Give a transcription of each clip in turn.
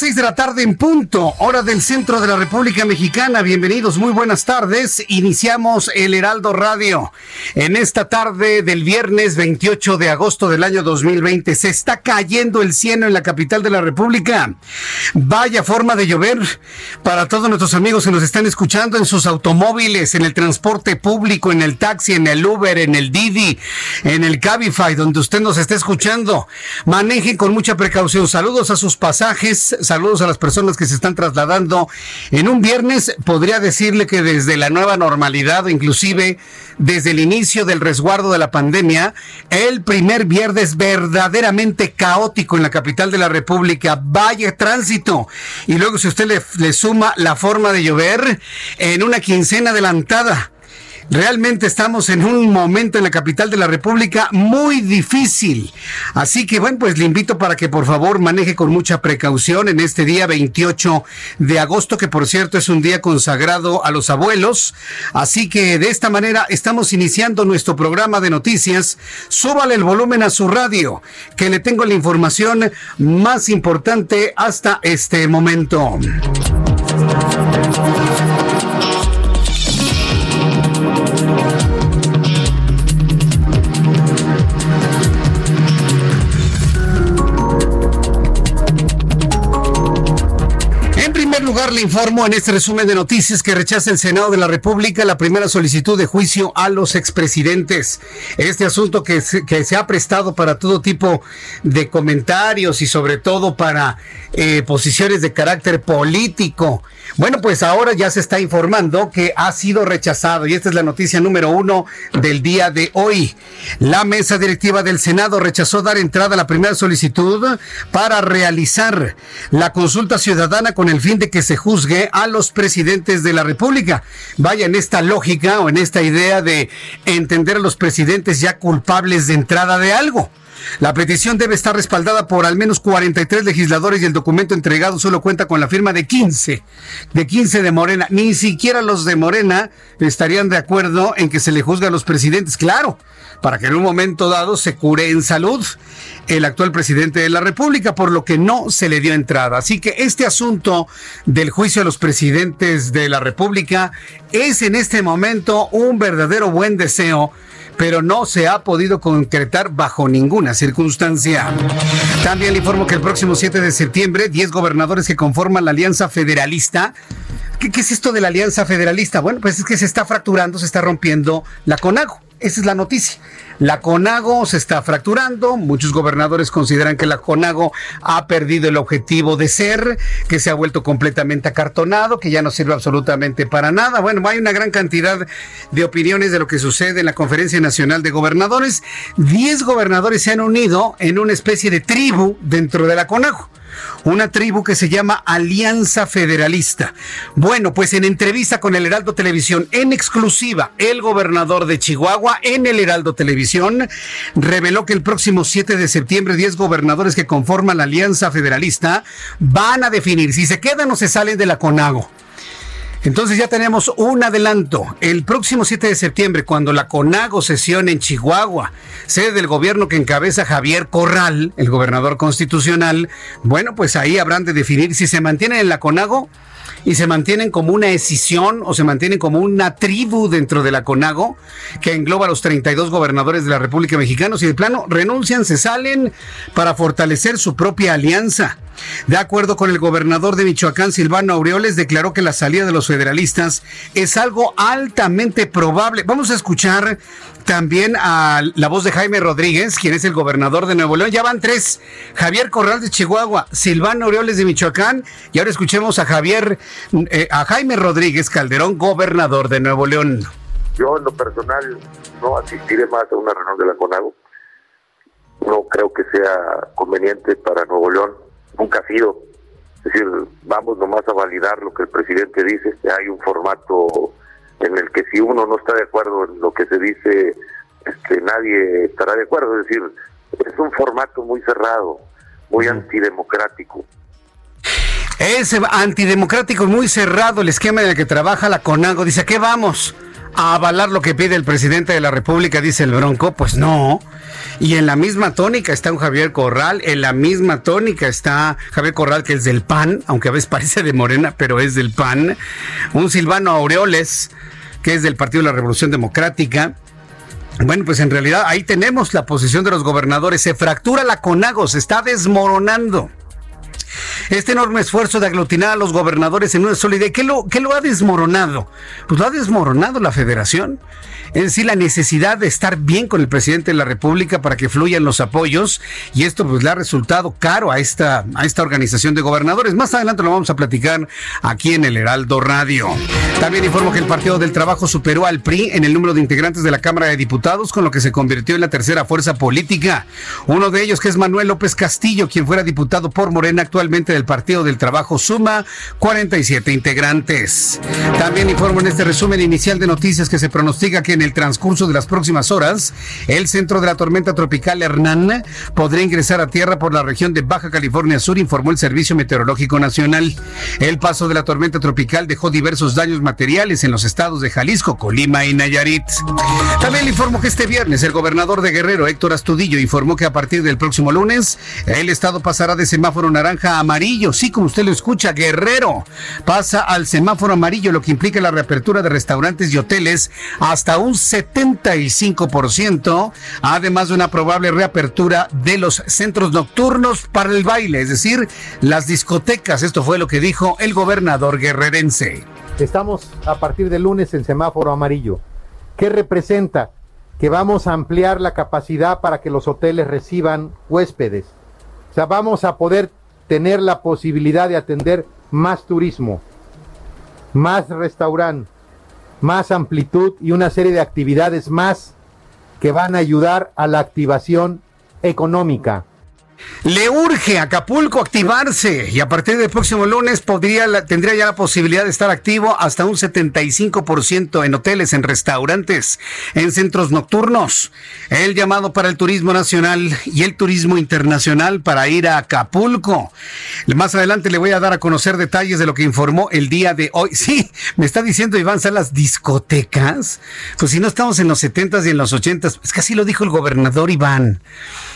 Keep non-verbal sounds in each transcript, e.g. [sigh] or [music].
Las seis de la tarde en punto, hora del centro de la República Mexicana. Bienvenidos, muy buenas tardes. Iniciamos el Heraldo Radio. En esta tarde del viernes 28 de agosto del año 2020 se está cayendo el cielo en la capital de la República. Vaya forma de llover para todos nuestros amigos que nos están escuchando en sus automóviles, en el transporte público, en el taxi, en el Uber, en el Didi, en el Cabify, donde usted nos esté escuchando. Manejen con mucha precaución. Saludos a sus pasajes saludos a las personas que se están trasladando en un viernes. Podría decirle que desde la nueva normalidad, inclusive desde el inicio del resguardo de la pandemia, el primer viernes verdaderamente caótico en la capital de la República. Vaya tránsito. Y luego si usted le, le suma la forma de llover en una quincena adelantada. Realmente estamos en un momento en la capital de la República muy difícil. Así que bueno, pues le invito para que por favor maneje con mucha precaución en este día 28 de agosto, que por cierto es un día consagrado a los abuelos. Así que de esta manera estamos iniciando nuestro programa de noticias. Súbale el volumen a su radio, que le tengo la información más importante hasta este momento. Lugar, le informo en este resumen de noticias que rechaza el Senado de la República la primera solicitud de juicio a los expresidentes. Este asunto que se, que se ha prestado para todo tipo de comentarios y sobre todo para eh, posiciones de carácter político. Bueno, pues ahora ya se está informando que ha sido rechazado y esta es la noticia número uno del día de hoy. La mesa directiva del Senado rechazó dar entrada a la primera solicitud para realizar la consulta ciudadana con el fin de que se juzgue a los presidentes de la República. Vaya en esta lógica o en esta idea de entender a los presidentes ya culpables de entrada de algo. La petición debe estar respaldada por al menos 43 legisladores y el documento entregado solo cuenta con la firma de 15, de 15 de Morena. Ni siquiera los de Morena estarían de acuerdo en que se le juzgue a los presidentes, claro, para que en un momento dado se cure en salud el actual presidente de la República, por lo que no se le dio entrada. Así que este asunto del juicio a los presidentes de la República es en este momento un verdadero buen deseo pero no se ha podido concretar bajo ninguna circunstancia. También le informo que el próximo 7 de septiembre, 10 gobernadores que conforman la Alianza Federalista ¿Qué, ¿Qué, es esto de la Alianza Federalista? Bueno, pues es que se está fracturando, se está rompiendo la CONAGO. Esa es la noticia. La CONAGO se está fracturando. Muchos gobernadores consideran que la CONAGO ha perdido el objetivo de ser, que se ha vuelto completamente acartonado, que ya no sirve absolutamente para nada. Bueno, hay una gran cantidad de opiniones de lo que sucede en la Conferencia Nacional de Gobernadores. Diez gobernadores se han unido en una especie de tribu dentro de la CONAGO una tribu que se llama Alianza Federalista. Bueno, pues en entrevista con el Heraldo Televisión, en exclusiva, el gobernador de Chihuahua en el Heraldo Televisión reveló que el próximo 7 de septiembre 10 gobernadores que conforman la Alianza Federalista van a definir si se quedan o se salen de la CONAGO. Entonces ya tenemos un adelanto. El próximo 7 de septiembre, cuando la CONAGO sesione en Chihuahua, sede del gobierno que encabeza Javier Corral, el gobernador constitucional, bueno, pues ahí habrán de definir si se mantienen en la CONAGO y se mantienen como una escisión o se mantienen como una tribu dentro de la CONAGO que engloba a los 32 gobernadores de la República Mexicana. Si de plano renuncian, se salen para fortalecer su propia alianza. De acuerdo con el gobernador de Michoacán, Silvano Aureoles, declaró que la salida de los federalistas es algo altamente probable. Vamos a escuchar también a la voz de Jaime Rodríguez, quien es el gobernador de Nuevo León. Ya van tres. Javier Corral de Chihuahua, Silvano Aureoles de Michoacán. Y ahora escuchemos a Javier, eh, a Jaime Rodríguez Calderón, gobernador de Nuevo León. Yo en lo personal no asistiré más a una reunión de la CONAGO. No creo que sea conveniente para Nuevo León nunca ha sido. Es decir, vamos nomás a validar lo que el presidente dice. Hay un formato en el que si uno no está de acuerdo en lo que se dice, este, nadie estará de acuerdo. Es decir, es un formato muy cerrado, muy antidemocrático. Es antidemocrático y muy cerrado el esquema en el que trabaja la CONAGO. Dice, ¿qué vamos? ¿A avalar lo que pide el presidente de la República? Dice el Bronco. Pues no. Y en la misma tónica está un Javier Corral, en la misma tónica está Javier Corral, que es del PAN, aunque a veces [laughs] parece de Morena, pero es del PAN. Un Silvano Aureoles, que es del Partido de la Revolución Democrática. Bueno, pues en realidad ahí tenemos la posición de los gobernadores. Se fractura la CONAGO, se está desmoronando. Este enorme esfuerzo de aglutinar a los gobernadores en una sola idea, ¿qué lo, qué lo ha desmoronado? Pues lo ha desmoronado la federación es decir, la necesidad de estar bien con el presidente de la República para que fluyan los apoyos y esto pues le ha resultado caro a esta, a esta organización de gobernadores. Más adelante lo vamos a platicar aquí en el Heraldo Radio. También informo que el Partido del Trabajo superó al PRI en el número de integrantes de la Cámara de Diputados, con lo que se convirtió en la tercera fuerza política. Uno de ellos que es Manuel López Castillo, quien fuera diputado por Morena actualmente del Partido del Trabajo, suma 47 integrantes. También informo en este resumen inicial de noticias que se pronostica que en el transcurso de las próximas horas, el centro de la tormenta tropical Hernán podría ingresar a tierra por la región de Baja California Sur, informó el Servicio Meteorológico Nacional. El paso de la tormenta tropical dejó diversos daños materiales en los estados de Jalisco, Colima y Nayarit. También le informó que este viernes el gobernador de Guerrero, Héctor Astudillo, informó que a partir del próximo lunes el estado pasará de semáforo naranja a amarillo. Sí, como usted lo escucha, Guerrero pasa al semáforo amarillo, lo que implica la reapertura de restaurantes y hoteles hasta un 75%, además de una probable reapertura de los centros nocturnos para el baile, es decir, las discotecas. Esto fue lo que dijo el gobernador guerrerense. Estamos a partir del lunes en semáforo amarillo. ¿Qué representa? Que vamos a ampliar la capacidad para que los hoteles reciban huéspedes. O sea, vamos a poder tener la posibilidad de atender más turismo, más restaurante, más amplitud y una serie de actividades más que van a ayudar a la activación económica. Le urge a Acapulco activarse y a partir del próximo lunes tendría ya la posibilidad de estar activo hasta un 75% en hoteles, en restaurantes, en centros nocturnos. El llamado para el turismo nacional y el turismo internacional para ir a Acapulco. Más adelante le voy a dar a conocer detalles de lo que informó el día de hoy. [laughs] Sí, me está diciendo Iván Salas, discotecas. Pues si no estamos en los 70s y en los 80s, es que así lo dijo el gobernador Iván.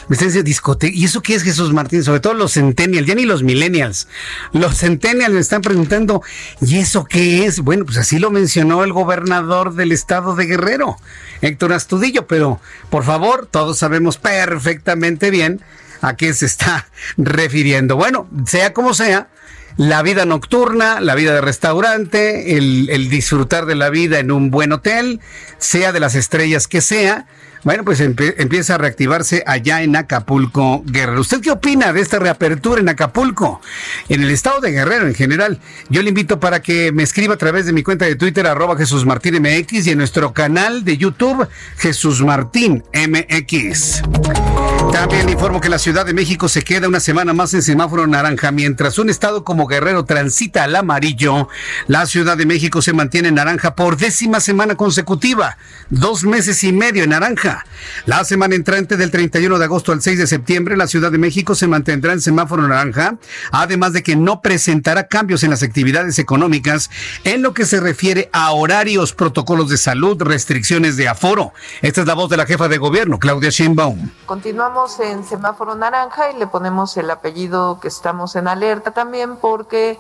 Me está diciendo discoteca. ¿Y eso qué es Jesús Martín? Sobre todo los centennials, ya ni los millennials. Los centennials me están preguntando, ¿y eso qué es? Bueno, pues así lo mencionó el gobernador del estado de Guerrero, Héctor Astudillo, pero por favor, todos sabemos perfectamente bien a qué se está [laughs] refiriendo. Bueno, sea como sea, la vida nocturna, la vida de restaurante, el, disfrutar de la vida en un buen hotel, sea de las estrellas que sea, bueno, pues empieza a reactivarse allá en Acapulco, Guerrero. ¿Usted qué opina de esta reapertura en Acapulco? En el estado de Guerrero en general. Yo le invito para que me escriba a través de mi cuenta de Twitter, arroba Jesús Martín MX y en nuestro canal de YouTube, Jesús Martín MX. También informo que la Ciudad de México se queda una semana más en semáforo naranja, mientras un estado como Guerrero transita al amarillo. La Ciudad de México se mantiene en naranja por décima semana consecutiva, dos meses y medio en naranja. La semana entrante del 31 de agosto al 6 de septiembre, la Ciudad de México se mantendrá en semáforo naranja, además de que no presentará cambios en las actividades económicas en lo que se refiere a horarios, protocolos de salud, restricciones de aforo. Esta es la voz de la jefa de gobierno, Claudia Sheinbaum. Continuamos en semáforo naranja y le ponemos el apellido que estamos en alerta también porque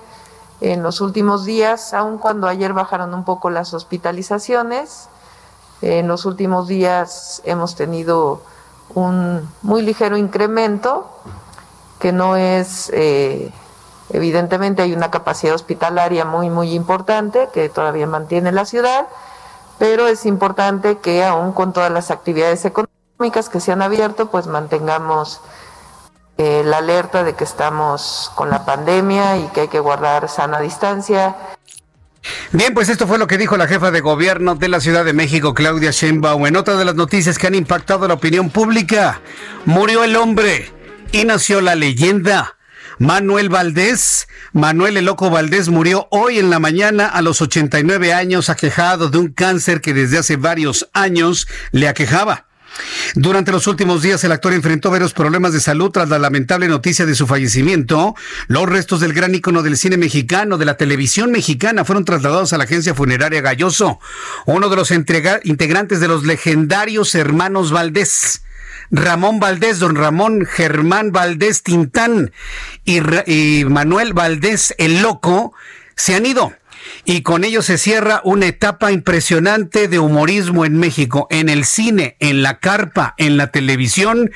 en los últimos días, aun cuando ayer bajaron un poco las hospitalizaciones, en los últimos días hemos tenido un muy ligero incremento, que no es, eh, evidentemente hay una capacidad hospitalaria muy, muy importante que todavía mantiene la ciudad, pero es importante que aún con todas las actividades económicas que se han abierto, pues mantengamos eh, la alerta de que estamos con la pandemia y que hay que guardar sana distancia. Bien, pues esto fue lo que dijo la jefa de gobierno de la Ciudad de México, Claudia Sheinbaum. En otra de las noticias que han impactado la opinión pública, murió el hombre y nació la leyenda. Manuel Valdés, Manuel el Loco Valdés murió hoy en la mañana a los 89 años aquejado de un cáncer que desde hace varios años le aquejaba. Durante los últimos días, el actor enfrentó varios problemas de salud tras la lamentable noticia de su fallecimiento. Los restos del gran ícono del cine mexicano, de la televisión mexicana, fueron trasladados a la agencia funeraria Galloso, uno de los integrantes de los legendarios hermanos Valdés. Ramón Valdés, don Ramón Germán Valdés Tintán y, y Manuel Valdés el Loco se han ido. Y con ello se cierra una etapa impresionante de humorismo en México, en el cine, en la carpa, en la televisión.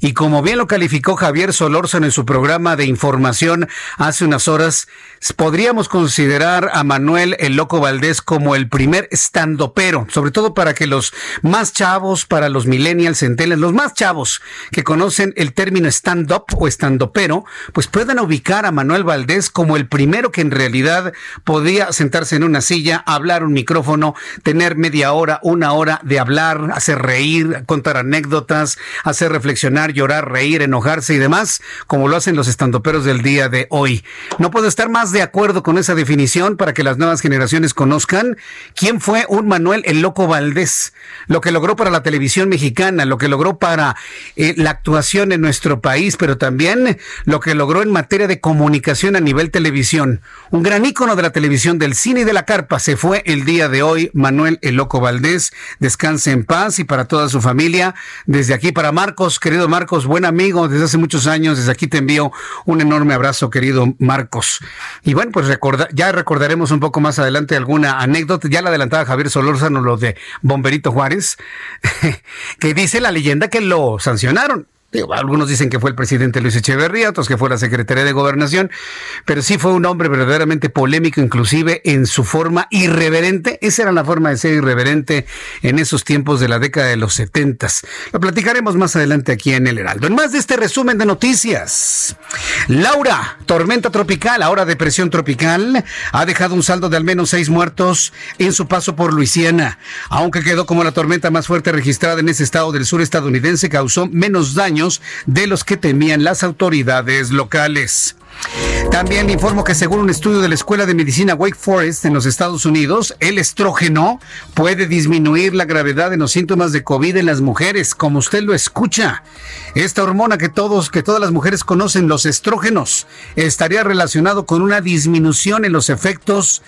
Y como bien lo calificó Javier Solórzano en su programa de información hace unas horas, podríamos considerar a Manuel el Loco Valdés como el primer estandopero, sobre todo para que los más chavos, para los millennials, centennials, los más chavos que conocen el término stand-up o estandopero, pues puedan ubicar a Manuel Valdés como el primero que en realidad podía en una silla, hablar un micrófono, tener media hora, una hora de hablar, hacer reír, contar anécdotas, hacer reflexionar, llorar, reír, enojarse y demás, como lo hacen los estandoperos del día de hoy. No puedo estar más de acuerdo con esa definición para que las nuevas generaciones conozcan quién fue un Manuel el Loco Valdés, lo que logró para la televisión mexicana, lo que logró para eh, la actuación en nuestro país, pero también lo que logró en materia de comunicación a nivel televisión. Un gran ícono de la televisión del cine de la carpa se fue el día de hoy, Manuel el Loco Valdés. Descanse en paz y para toda su familia. Desde aquí para Marcos, querido Marcos, buen amigo desde hace muchos años. Desde aquí te envío un enorme abrazo, querido Marcos. Y bueno, pues recorda, ya recordaremos un poco más adelante alguna anécdota. Ya la adelantaba Javier Solórzano, lo de Bomberito Juárez, [laughs] que dice la leyenda que lo sancionaron algunos dicen que fue el presidente Luis Echeverría, otros que fue la Secretaría de Gobernación, pero sí fue un hombre verdaderamente polémico, inclusive en su forma irreverente. Esa era la forma de ser irreverente en esos tiempos de la década de los setentas. Lo platicaremos más adelante aquí en El Heraldo. En más de este resumen de noticias, Laura, tormenta tropical, ahora depresión tropical, ha dejado un saldo de al menos seis muertos en su paso por Luisiana. Aunque quedó como la tormenta más fuerte registrada en ese estado del sur estadounidense, causó menos daño de los que temían las autoridades locales. También informo que según un estudio de la Escuela de Medicina Wake Forest en los Estados Unidos, el estrógeno puede disminuir la gravedad de los síntomas de COVID en las mujeres, como usted lo escucha. Esta hormona que todos, que todas las mujeres conocen, los estrógenos, estaría relacionado con una disminución en los efectos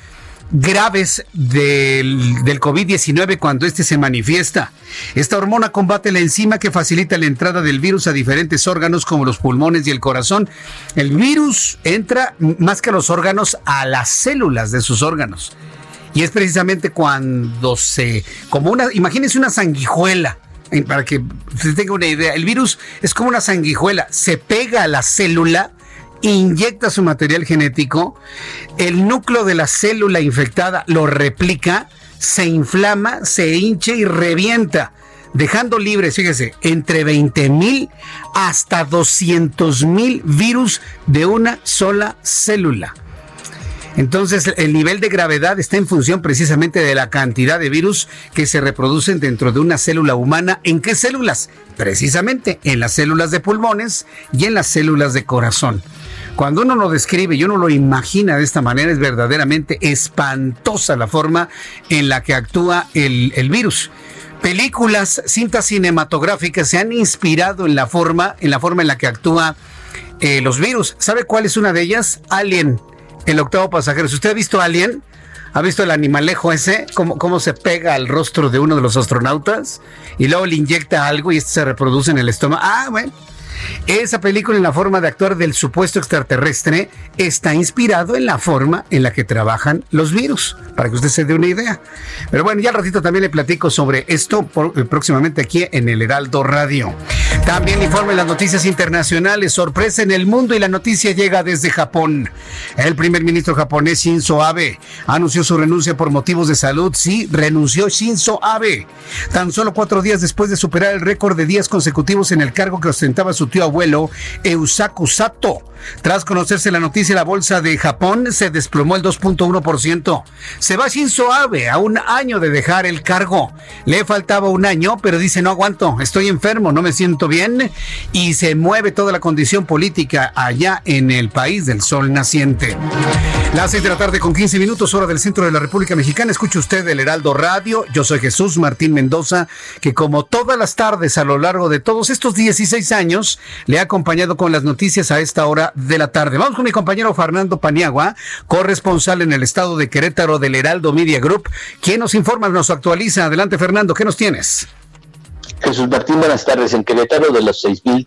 graves del, del COVID-19 cuando este se manifiesta. Esta hormona combate la enzima que facilita la entrada del virus a diferentes órganos como los pulmones y el corazón. El virus entra más que a los órganos a las células de sus órganos. Y es precisamente cuando se, como una, imagínense una sanguijuela, para que se tenga una idea, el virus es como una sanguijuela, se pega a la célula inyecta su material genético, el núcleo de la célula infectada lo replica, se inflama, se hincha y revienta, dejando libres, fíjese, entre 20 mil hasta 200 mil virus de una sola célula. Entonces, el nivel de gravedad está en función precisamente de la cantidad de virus que se reproducen dentro de una célula humana. ¿En qué células? Precisamente en las células de pulmones y en las células de corazón. Cuando uno lo describe y uno lo imagina de esta manera, es verdaderamente espantosa la forma en la que actúa el, virus. películas, cintas cinematográficas se han inspirado en la forma, en la forma en la que actúa eh, los virus. ¿Sabe cuál es una de ellas? Alien, el octavo pasajero. Si usted ha visto Alien, ¿ha visto el animalejo ese? ¿Cómo, cómo se pega al rostro de uno de los astronautas? Y luego le inyecta algo y este se reproduce en el estómago. Ah, bueno. Esa película en la forma de actuar del supuesto extraterrestre está inspirado en la forma en la que trabajan los virus, para que usted se dé una idea. Pero bueno, ya al ratito también le platico sobre esto eh, próximamente aquí en el Heraldo Radio. También informe las noticias internacionales, sorpresa en el mundo y la noticia llega desde Japón. El primer ministro japonés Shinzo Abe anunció su renuncia por motivos de salud. Sí, renunció Shinzo Abe. Tan solo cuatro días después de superar el récord de días consecutivos en el cargo que ostentaba su tío abuelo Eusaku Sato. Tras conocerse la noticia, la bolsa de Japón se desplomó el 2.1%. Se va Shinzo Abe a un año de dejar el cargo. Le faltaba un año, pero dice no aguanto, estoy enfermo, no me siento bien y se mueve toda la condición política allá en el país del sol naciente. Las 6 de la tarde con 15 minutos, hora del centro de la República Mexicana. Escuche usted el Heraldo Radio. Yo soy Jesús Martín Mendoza, que como todas las tardes a lo largo de todos estos 16 años, le ha acompañado con las noticias a esta hora de la tarde. Vamos con mi compañero Fernando Paniagua, corresponsal en el estado de Querétaro del Heraldo Media Group, quien nos informa, nos actualiza. Adelante, Fernando, ¿qué nos tienes? Jesús Martín, buenas tardes. En Querétaro, de los 6.000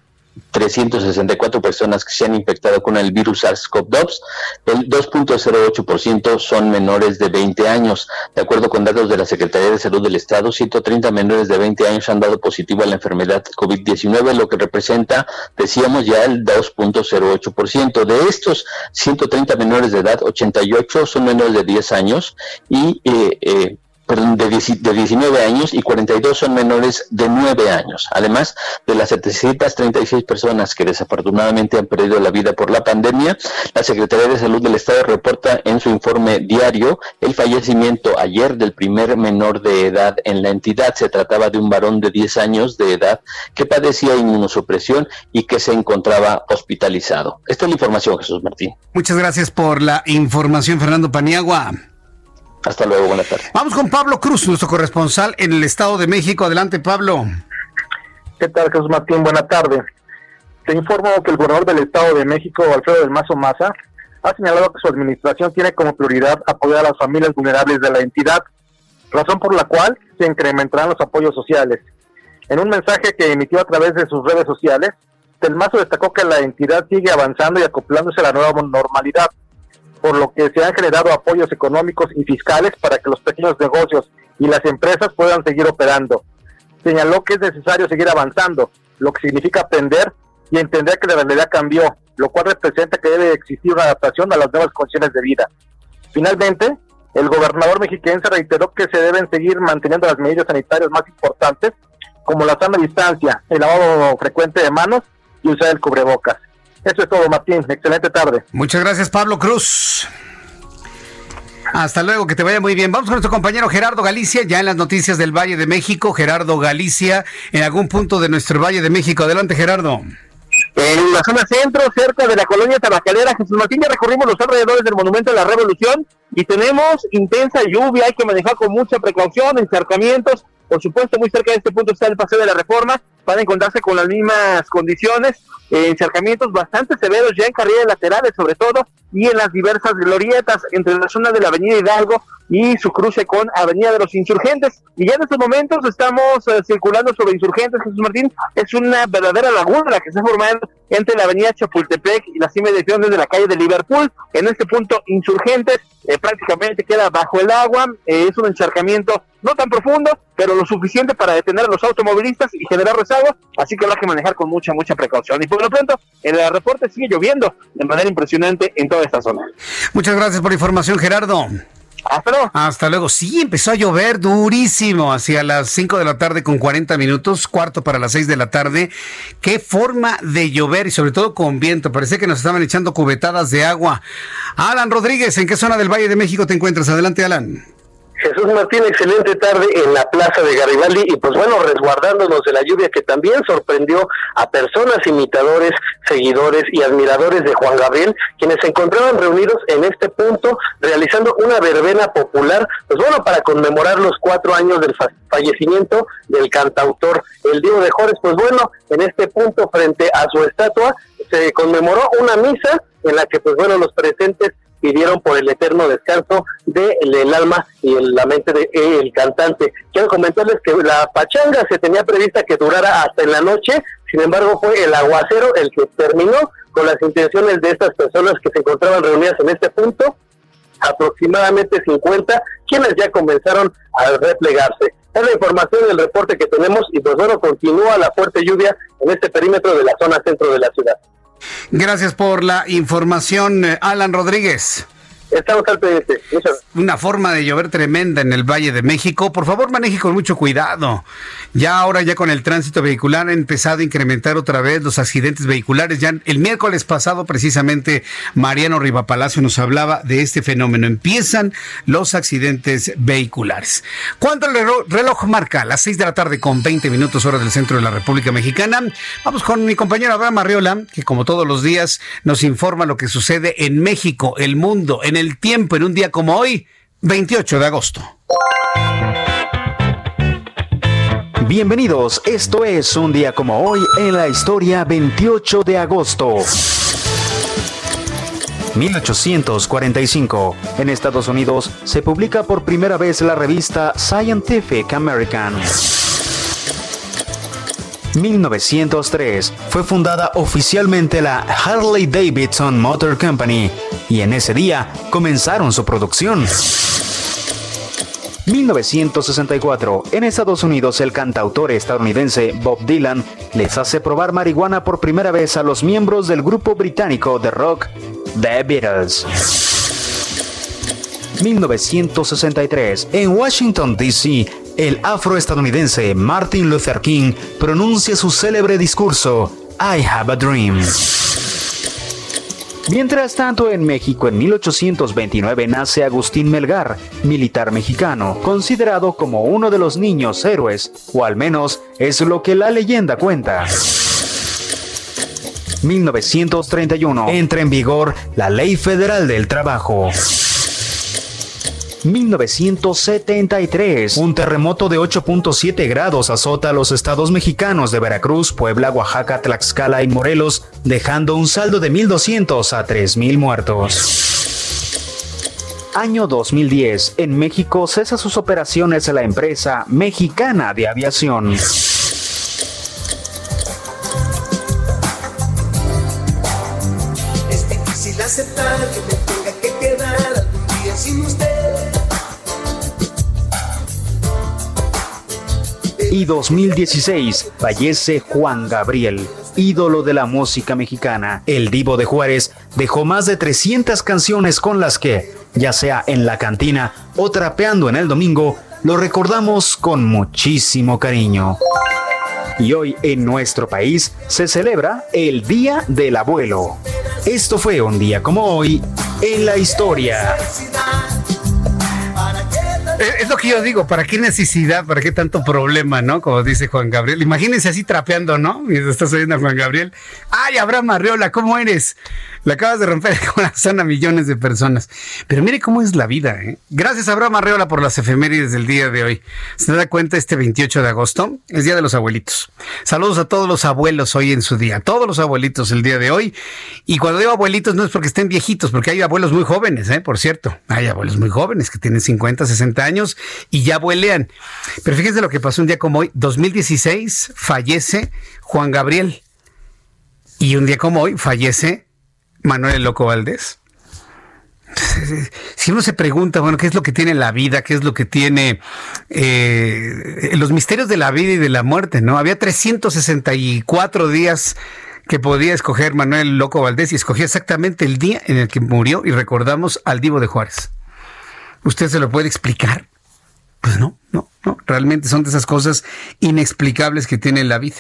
364 personas que se han infectado con el virus SARS-CoV-2, el 2.08% son menores de 20 años. De acuerdo con datos de la Secretaría de Salud del Estado, 130 menores de 20 años han dado positivo a la enfermedad COVID-19, lo que representa, decíamos ya, el 2.08%. De estos 130 menores de edad, 88 son menores de 10 años y eh, eh, de, de 19 años y 42 son menores de 9 años. Además de las 736 personas que desafortunadamente han perdido la vida por la pandemia, la Secretaría de Salud del Estado reporta en su informe diario el fallecimiento ayer del primer menor de edad en la entidad. Se trataba de un varón de 10 años de edad que padecía inmunosupresión y que se encontraba hospitalizado. Esta es la información, Jesús Martín. Muchas gracias por la información, Fernando Paniagua. Hasta luego, buenas tardes. Vamos con Pablo Cruz, nuestro corresponsal en el Estado de México. Adelante, Pablo. ¿Qué tal, Jesús Martín? Buenas tardes. Te informo que el gobernador del Estado de México, Alfredo del Mazo Maza, ha señalado que su administración tiene como prioridad apoyar a las familias vulnerables de la entidad, razón por la cual se incrementarán los apoyos sociales. En un mensaje que emitió a través de sus redes sociales, Del Mazo destacó que la entidad sigue avanzando y acoplándose a la nueva normalidad, por lo que se han generado apoyos económicos y fiscales para que los pequeños negocios y las empresas puedan seguir operando. Señaló que es necesario seguir avanzando, lo que significa aprender y entender que la realidad cambió, lo cual representa que debe existir una adaptación a las nuevas condiciones de vida. Finalmente, el gobernador mexiquense reiteró que se deben seguir manteniendo las medidas sanitarias más importantes, como la sana distancia, el lavado frecuente de manos y usar el cubrebocas. Eso es todo, Martín. Excelente tarde. Muchas gracias, Pablo Cruz. Hasta luego, que te vaya muy bien. Vamos con nuestro compañero Gerardo Galicia, ya en las noticias del Valle de México. Gerardo Galicia, en algún punto de nuestro Valle de México. Adelante, Gerardo. En la zona centro, cerca de la colonia Tabacalera, Jesús Martín, ya recorrimos los alrededores del Monumento de la Revolución y tenemos intensa lluvia, hay que manejar con mucha precaución, encercamientos. Por supuesto, muy cerca de este punto está el Paseo de la Reforma, van a encontrarse con las mismas condiciones, eh, encercamientos bastante severos ya en carriles laterales sobre todo y en las diversas glorietas entre la zona de la Avenida Hidalgo y su cruce con Avenida de los Insurgentes. Y ya en estos momentos estamos eh, circulando sobre Insurgentes, Jesús Martín. Es una verdadera laguna la que se ha formado entre la Avenida Chapultepec y las inmediaciones de la calle de Liverpool. En este punto, Insurgentes eh, prácticamente queda bajo el agua. Eh, es un encharcamiento no tan profundo, pero lo suficiente para detener a los automovilistas y generar rezagos. Así que habrá que manejar con mucha, mucha precaución. Y por lo pronto, el reporte sigue lloviendo de manera impresionante en toda esta zona. Muchas gracias por la información, Gerardo. Hasta luego. Sí, empezó a llover durísimo hacia las 5 de la tarde con 40 minutos, cuarto para las 6 de la tarde. Qué forma de llover y sobre todo con viento. Parece que nos estaban echando cubetadas de agua. Alan Rodríguez, ¿en qué zona del Valle de México te encuentras? Adelante, Alan. Jesús Martín, excelente tarde en la plaza de Garibaldi. Y pues bueno, resguardándonos de la lluvia que también sorprendió a personas imitadores, seguidores y admiradores de Juan Gabriel, quienes se encontraban reunidos en este punto realizando una verbena popular, pues bueno, para conmemorar los cuatro años del fallecimiento del cantautor El Diego de Jores, pues bueno, en este punto frente a su estatua se conmemoró una misa en la que pues bueno, los presentes pidieron por el eterno descanso del el alma y la mente del el cantante. Quiero comentarles que la pachanga se tenía prevista que durara hasta en la noche, sin embargo fue el aguacero el que terminó con las intenciones de estas personas que se encontraban reunidas en este punto, aproximadamente 50, quienes ya comenzaron a replegarse. Es la información del reporte que tenemos y pues bueno, continúa la fuerte lluvia en este perímetro de la zona centro de la ciudad. Gracias por la información, eh, Alan Rodríguez. Estamos al pendiente. Una forma de llover tremenda en el Valle de México. Por favor, maneje con mucho cuidado. Ya ahora, ya con el tránsito vehicular, ha empezado a incrementar otra vez los accidentes vehiculares. Ya el miércoles pasado, precisamente, Mariano Rivapalacio nos hablaba de este fenómeno. Empiezan los accidentes vehiculares. ¿Cuánto el reloj marca? Las 6 de la tarde con 20 minutos hora del centro de la República Mexicana. Vamos con mi compañero Abraham Arriola, que como todos los días nos informa lo que sucede en México, el mundo, en el tiempo en un día como hoy, 28 de agosto. Bienvenidos, esto es un día como hoy en la historia 28 de agosto. 1845. En Estados Unidos se publica por primera vez la revista Scientific American. 1903 fue fundada oficialmente la Harley Davidson Motor Company y en ese día comenzaron su producción. 1964. En Estados Unidos, el cantautor estadounidense Bob Dylan les hace probar marihuana por primera vez a los miembros del grupo británico de rock The Beatles. 1963. En Washington, D.C., el afroestadounidense Martin Luther King pronuncia su célebre discurso I Have a Dream. Mientras tanto, en México en 1829 nace Agustín Melgar, militar mexicano, considerado como uno de los niños héroes, o al menos es lo que la leyenda cuenta. 1931 entra en vigor la Ley Federal del Trabajo. 1973. Un terremoto de 8.7 grados azota a los estados mexicanos de Veracruz, Puebla, Oaxaca, Tlaxcala y Morelos, dejando un saldo de 1.200 a 3.000 muertos. Año 2010. En México cesa sus operaciones la empresa mexicana de aviación. Es difícil aceptar que me y 2016 fallece Juan Gabriel, ídolo de la música mexicana. El divo de Juárez dejó más de 300 canciones con las que, ya sea en la cantina o trapeando en el domingo, lo recordamos con muchísimo cariño. Y hoy en nuestro país se celebra el Día del Abuelo. Esto fue un día como hoy en la historia. Es lo que yo digo, ¿para qué necesidad, para qué tanto problema, no? Como dice Juan Gabriel. Imagínense así trapeando, ¿no? Mientras estás oyendo a Juan Gabriel. ¡Ay, Abraham Arreola, ¿cómo eres? Le acabas de romper el [laughs] corazón a millones de personas. Pero mire cómo es la vida, ¿eh? Gracias, Abraham Arreola, por las efemérides del día de hoy. ¿Se da cuenta? Este 28 de agosto es Día de los Abuelitos. Saludos a todos los abuelos hoy en su día. Todos los abuelitos el día de hoy. Y cuando digo abuelitos no es porque estén viejitos, porque hay abuelos muy jóvenes, ¿eh? Por cierto. Hay abuelos muy jóvenes que tienen 50, 60 años y ya vuelean. Pero fíjense lo que pasó un día como hoy. 2016 fallece Juan Gabriel. Y un día como hoy fallece Manuel Loco Valdés. Si uno se pregunta, bueno, ¿qué es lo que tiene la vida? ¿Qué es lo que tiene eh, los misterios de la vida y de la muerte? ¿No? Había 364 días que podía escoger Manuel Loco Valdés y escogió exactamente el día en el que murió y recordamos al Divo de Juárez. ¿Usted se lo puede explicar? Pues no, no, no. Realmente son de esas cosas inexplicables que tiene la vida.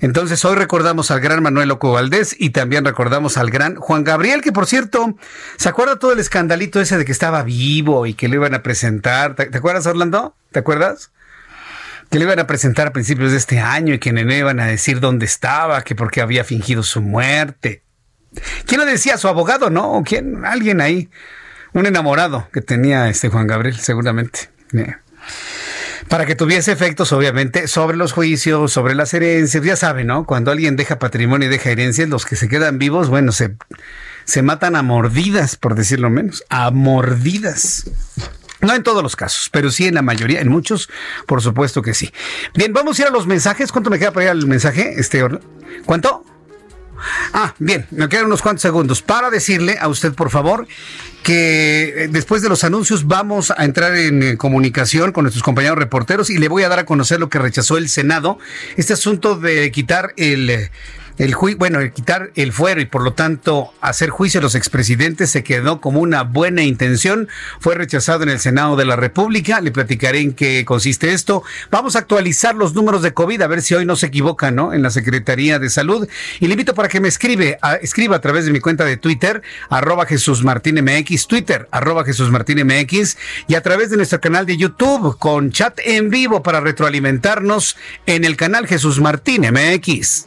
Entonces, hoy recordamos al gran Manuel Oco Valdés y también recordamos al gran Juan Gabriel, que por cierto, ¿se acuerda todo el escandalito ese de que estaba vivo y que lo iban a presentar? ¿Te, acuerdas, Orlando? ¿Te acuerdas? Que le iban a presentar a principios de este año y que en enero iban a decir dónde estaba, que porque había fingido su muerte. ¿Quién lo decía? ¿Su abogado, no? ¿O quién? Alguien ahí. Un enamorado que tenía este Juan Gabriel, seguramente. Eh para que tuviese efectos, obviamente, sobre los juicios, sobre las herencias. Ya saben, ¿no? Cuando alguien deja patrimonio y deja herencias, los que se quedan vivos, bueno, se, se matan a mordidas, por decirlo menos. A mordidas. No en todos los casos, pero sí en la mayoría, en muchos, por supuesto que sí. Bien, vamos a ir a los mensajes. ¿Cuánto me queda para ir al mensaje? Este, ¿Cuánto? Ah, bien, me quedan unos cuantos segundos para decirle a usted, por favor, que eh, después de los anuncios vamos a entrar en eh, comunicación con nuestros compañeros reporteros y le voy a dar a conocer lo que rechazó el Senado, este asunto de quitar el el bueno, el quitar el fuero y por lo tanto hacer juicio a los expresidentes se quedó como una buena intención. Fue rechazado en el Senado de la República. Le platicaré en qué consiste esto. Vamos a actualizar los números de COVID a ver si hoy no se equivocan, ¿no? En la Secretaría de Salud. Y le invito para que me escribe, escriba a través de mi cuenta de Twitter, arroba Jesús Martín MX, Twitter, arroba Jesús Martín MX, y a través de nuestro canal de YouTube con chat en vivo para retroalimentarnos en el canal Jesús Martín MX.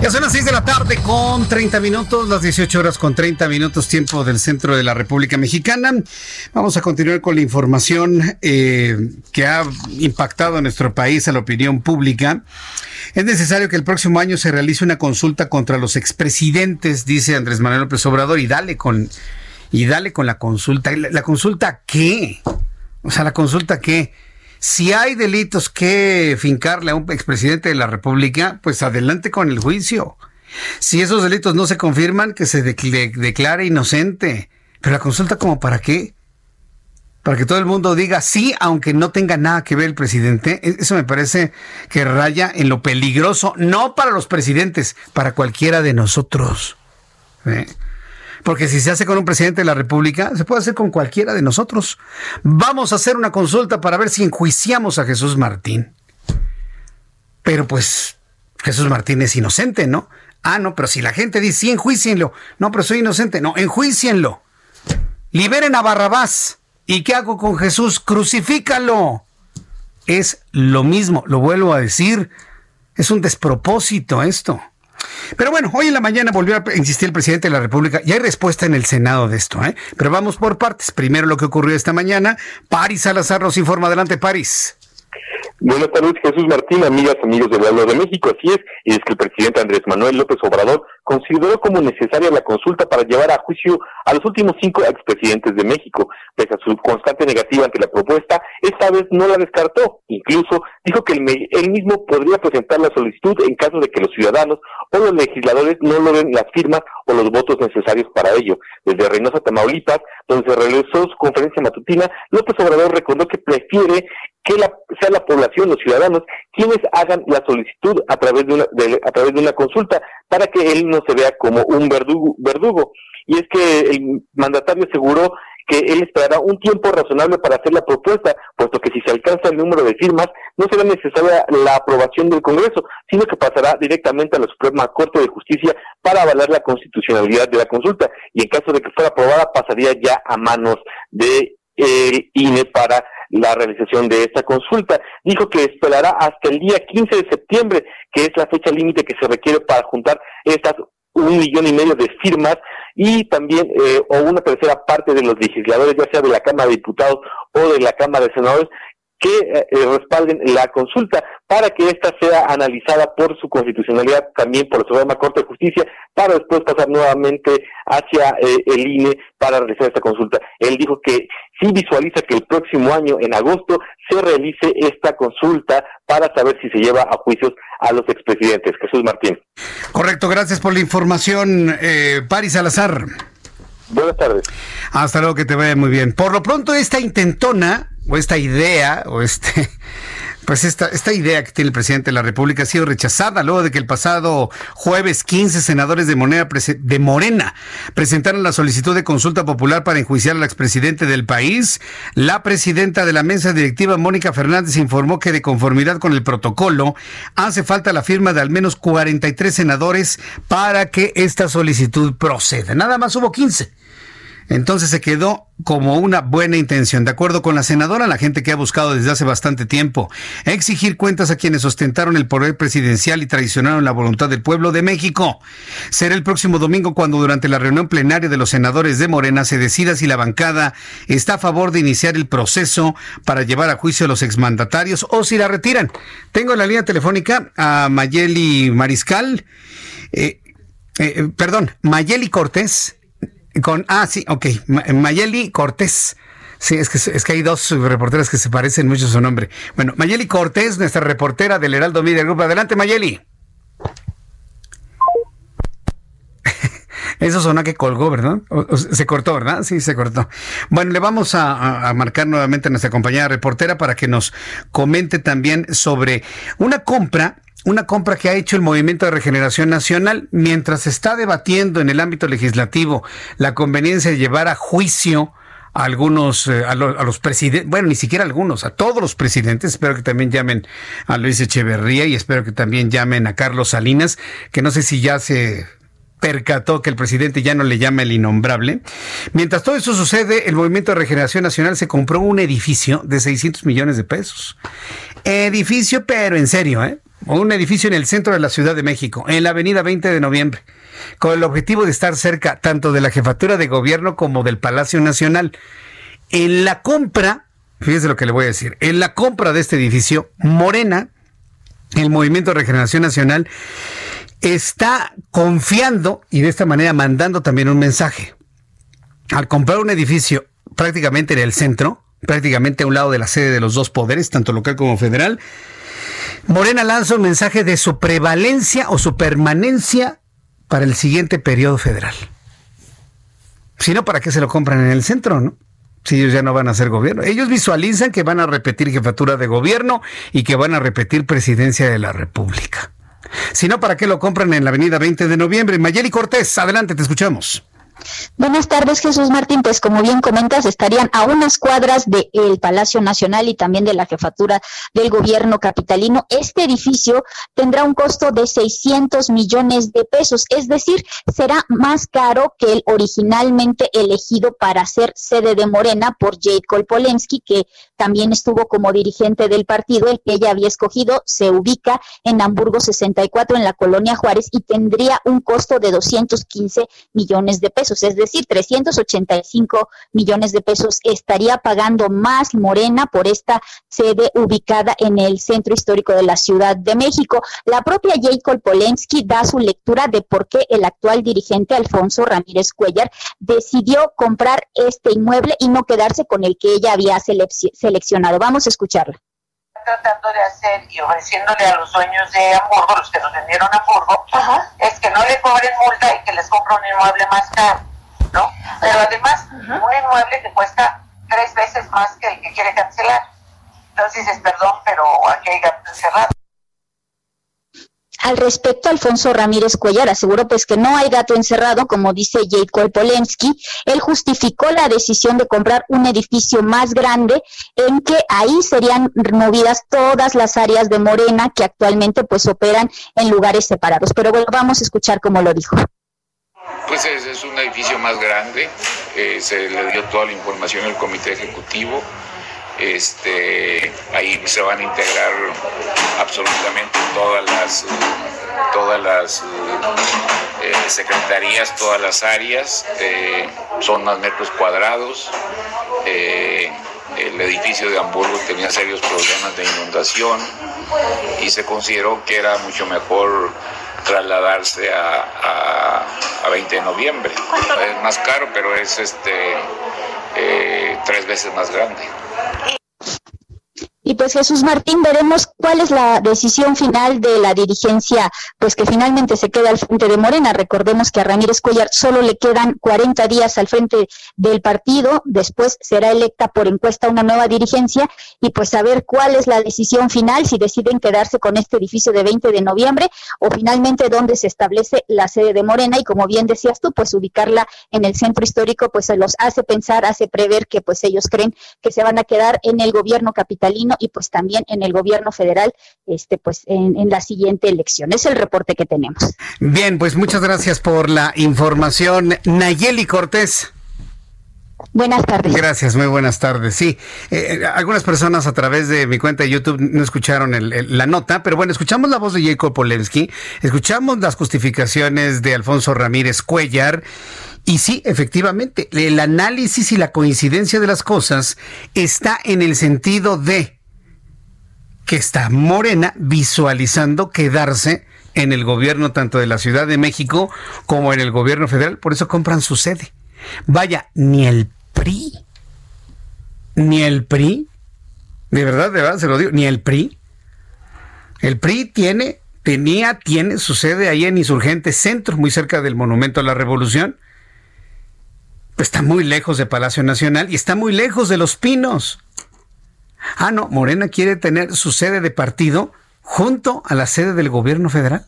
Ya son las 6 de la tarde con 30 minutos, las 18 horas con 30 minutos tiempo del centro de la República Mexicana. Vamos a continuar con la información eh, que ha impactado a nuestro país, a la opinión pública. Es necesario que el próximo año se realice una consulta contra los expresidentes, dice Andrés Manuel López Obrador, y dale con, y dale con la consulta. ¿La, la consulta qué? O sea, la consulta qué? Si hay delitos que fincarle a un expresidente de la República, pues adelante con el juicio. Si esos delitos no se confirman, que se declare inocente. Pero la consulta como para qué? Para que todo el mundo diga sí, aunque no tenga nada que ver el presidente. E-, eso me parece que raya en lo peligroso, no para los presidentes, para cualquiera de nosotros. ¿Eh? Porque si se hace con un presidente de la República, se puede hacer con cualquiera de nosotros. Vamos a hacer una consulta para ver si enjuiciamos a Jesús Martín. Pero pues Jesús Martín es inocente, ¿no? Ah, no, pero si la gente dice, sí, enjuicienlo. No, pero soy inocente. No, enjuicienlo. Liberen a Barrabás. ¿Y qué hago con Jesús? Crucifícalo. Es lo mismo, lo vuelvo a decir. Es un despropósito esto. Pero bueno, hoy en la mañana volvió a insistir el presidente de la República y hay respuesta en el Senado de esto, ¿eh? Pero vamos por partes. Primero lo que ocurrió esta mañana. Paris Salazar nos informa. Adelante, Paris. Buenas tardes, Jesús Martín, amigas, amigos del Pueblo de México. Así es, y es que el presidente Andrés Manuel López Obrador consideró como necesaria la consulta para llevar a juicio a los últimos cinco expresidentes de México. Pese a su constante negativa ante la propuesta, esta vez no la descartó. Incluso dijo que él mismo podría presentar la solicitud en caso de que los ciudadanos o los legisladores no logren las firmas o los votos necesarios para ello. Desde Reynosa, Tamaulipas, donde se realizó su conferencia matutina, López Obrador recordó que prefiere que la, sea la población, los ciudadanos, quienes hagan la solicitud a través de una, a través de una consulta, para que él no se vea como un verdugo, verdugo. Y es que el mandatario aseguró que él esperará un tiempo razonable para hacer la propuesta, puesto que si se alcanza el número de firmas, no será necesaria la aprobación del Congreso, sino que pasará directamente a la Suprema Corte de Justicia para avalar la constitucionalidad de la consulta, y en caso de que fuera aprobada, pasaría ya a manos de el INE para la realización de esta consulta. Dijo que esperará hasta el día 15 de septiembre, que es la fecha límite que se requiere para juntar estas un millón y medio de firmas y también eh, o una tercera parte de los legisladores, ya sea de la Cámara de Diputados o de la Cámara de Senadores, que eh, respalden la consulta para que ésta sea analizada por su constitucionalidad, también por la Suprema Corte de Justicia, para después pasar nuevamente hacia eh, el INE para realizar esta consulta. Él dijo que sí visualiza que el próximo año, en agosto, se realice esta consulta para saber si se lleva a juicios a los expresidentes. Jesús Martín. Correcto, gracias por la información, eh, Paris Salazar. Buenas tardes. Hasta luego, que te vaya muy bien. Por lo pronto, esta intentona, o esta idea, o este, [laughs] pues esta, esta idea que tiene el presidente de la República ha sido rechazada luego de que el pasado jueves 15 senadores de de Morena presentaron la solicitud de consulta popular para enjuiciar al expresidente del país. La presidenta de la mesa directiva, Mónica Fernández, informó que de conformidad con el protocolo hace falta la firma de al menos 43 senadores para que esta solicitud proceda. Nada más hubo 15. Entonces se quedó como una buena intención. De acuerdo con la senadora, la gente que ha buscado desde hace bastante tiempo exigir cuentas a quienes ostentaron el poder presidencial y traicionaron la voluntad del pueblo de México. Será el próximo domingo cuando durante la reunión plenaria de los senadores de Morena se decida si la bancada está a favor de iniciar el proceso para llevar a juicio a los exmandatarios o si la retiran. Tengo en la línea telefónica a Mayeli Mariscal, eh, eh, perdón, Mayeli Cortés con, ah, sí, ok. Mayeli Cortés. Sí, es que, es que hay dos reporteras que se parecen mucho a su nombre. Bueno, Mayeli Cortés, nuestra reportera del Heraldo Media Group. Adelante, Mayeli. [laughs] Eso sonó que colgó, ¿verdad? se cortó, ¿verdad? Sí, se cortó. Bueno, le vamos a, a, marcar nuevamente a nuestra compañera reportera para que nos comente también sobre una compra una compra que ha hecho el Movimiento de Regeneración Nacional mientras se está debatiendo en el ámbito legislativo la conveniencia de llevar a juicio a algunos, eh, a, los presidentes, bueno, ni siquiera algunos, a todos los presidentes. Espero que también llamen a Luis Echeverría y espero que también llamen a Carlos Salinas, que no sé si ya se percató que el presidente ya no le llama el innombrable. Mientras todo eso sucede, el Movimiento de Regeneración Nacional se compró un edificio de 600 millones de pesos. Edificio, pero en serio, ¿eh? Un edificio en el centro de la Ciudad de México, en la avenida 20 de noviembre, con el objetivo de estar cerca tanto de la jefatura de gobierno como del Palacio Nacional. En la compra, fíjese lo que le voy a decir, en la compra de este edificio, Morena, el Movimiento de Regeneración Nacional, está confiando y de esta manera mandando también un mensaje. Al comprar un edificio prácticamente en el centro, prácticamente a un lado de la sede de los dos poderes, tanto local como federal, Morena lanza un mensaje de su prevalencia o su permanencia para el siguiente periodo federal. Si no, ¿para qué se lo compran en el centro, no? Si ellos ya no van a ser gobierno. Ellos visualizan que van a repetir jefatura de gobierno y que van a repetir presidencia de la República. Si no, ¿para qué lo compran en la avenida 20 de noviembre? Mayeli Cortés, adelante, te escuchamos. Buenas tardes, Jesús Martín. Pues como bien comentas, estarían a unas cuadras del Palacio Nacional y también de la jefatura del gobierno capitalino. Este edificio tendrá un costo de 600 millones de pesos, es decir, será más caro que el originalmente elegido para ser sede de Morena por Jade Kolpolensky, que también estuvo como dirigente del partido, el que ella había escogido, se ubica en Hamburgo 64, en la colonia Juárez, y tendría un costo de 215 millones de pesos es decir, 385 millones de pesos estaría pagando más Morena por esta sede ubicada en el centro histórico de la Ciudad de México. La propia Jacob Polensky da su lectura de por qué el actual dirigente Alfonso Ramírez Cuellar decidió comprar este inmueble y no quedarse con el que ella había seleccionado. Vamos a escucharla tratando de hacer y ofreciéndole a los dueños de Hamburgo, los que nos vendieron a Hamburgo, es que no le cobren multa y que les compre un inmueble más caro, ¿no? Pero además, un inmueble que cuesta tres veces más que el que quiere cancelar. Entonces dices, perdón, pero aquí hay gato encerrado. Al respecto, Alfonso Ramírez Cuellar aseguró pues que no hay gato encerrado, como dice Jacob Polensky. Él justificó la decisión de comprar un edificio más grande en que ahí serían removidas todas las áreas de Morena que actualmente pues operan en lugares separados. Pero bueno, vamos a escuchar cómo lo dijo. Pues es, es un edificio más grande, eh, se le dio toda la información al comité ejecutivo Este, ahí se van a integrar absolutamente todas las todas las eh, secretarías, todas las áreas, eh, son más metros cuadrados. Eh, el edificio de Hamburgo tenía serios problemas de inundación y se consideró que era mucho mejor trasladarse a, a, 20 de noviembre. Es más caro, pero es este tres veces más grande. Y pues Jesús Martín, veremos cuál es la decisión final de la dirigencia, pues que finalmente se queda al frente de Morena. Recordemos que a Ramírez Cuellar solo le quedan 40 días al frente del partido, después será electa por encuesta una nueva dirigencia. Y pues saber cuál es la decisión final, si deciden quedarse con este edificio de 20 de noviembre o finalmente dónde se establece la sede de Morena. Y como bien decías tú, pues ubicarla en el centro histórico, pues se los hace pensar, hace prever que pues ellos creen que se van a quedar en el gobierno capitalino y pues también en el gobierno federal, este, pues en, en la siguiente elección. Es el reporte que tenemos. Bien, pues muchas gracias por la información. Nayeli Cortés. Buenas tardes. Gracias, muy buenas tardes. Sí, eh, algunas personas a través de mi cuenta de YouTube no escucharon el, la nota, pero bueno, escuchamos la voz de Jacob Polensky, escuchamos las justificaciones de Alfonso Ramírez Cuellar y sí, efectivamente, el análisis y la coincidencia de las cosas está en el sentido de que está Morena visualizando quedarse en el gobierno tanto de la Ciudad de México como en el gobierno federal, por eso compran su sede. Vaya, ni el PRI, ni el PRI, de verdad, de verdad se lo digo, ni el PRI. El PRI tiene, tenía, tiene su sede ahí en Insurgente Centro, muy cerca del Monumento a la Revolución. está muy lejos de Palacio Nacional y está muy lejos de Los Pinos. Ah, no, Morena quiere tener su sede de partido junto a la sede del gobierno federal.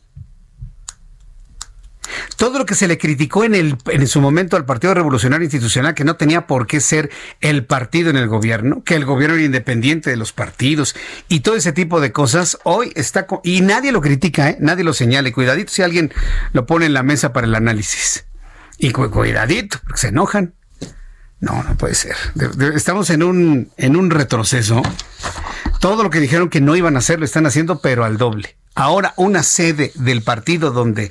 Todo lo que se le criticó en, el, en su momento al Partido Revolucionario Institucional, que no tenía por qué ser el partido en el gobierno, que el gobierno era independiente de los partidos y todo ese tipo de cosas, hoy está... y nadie lo critica, ¿eh? nadie lo señala. cuidadito si alguien lo pone en la mesa para el análisis. Y cuidadito, porque se enojan. No, no puede ser. estamos en un, en un retroceso. Todo lo que dijeron que no iban a hacer lo están haciendo, pero al doble. Ahora, una sede del partido donde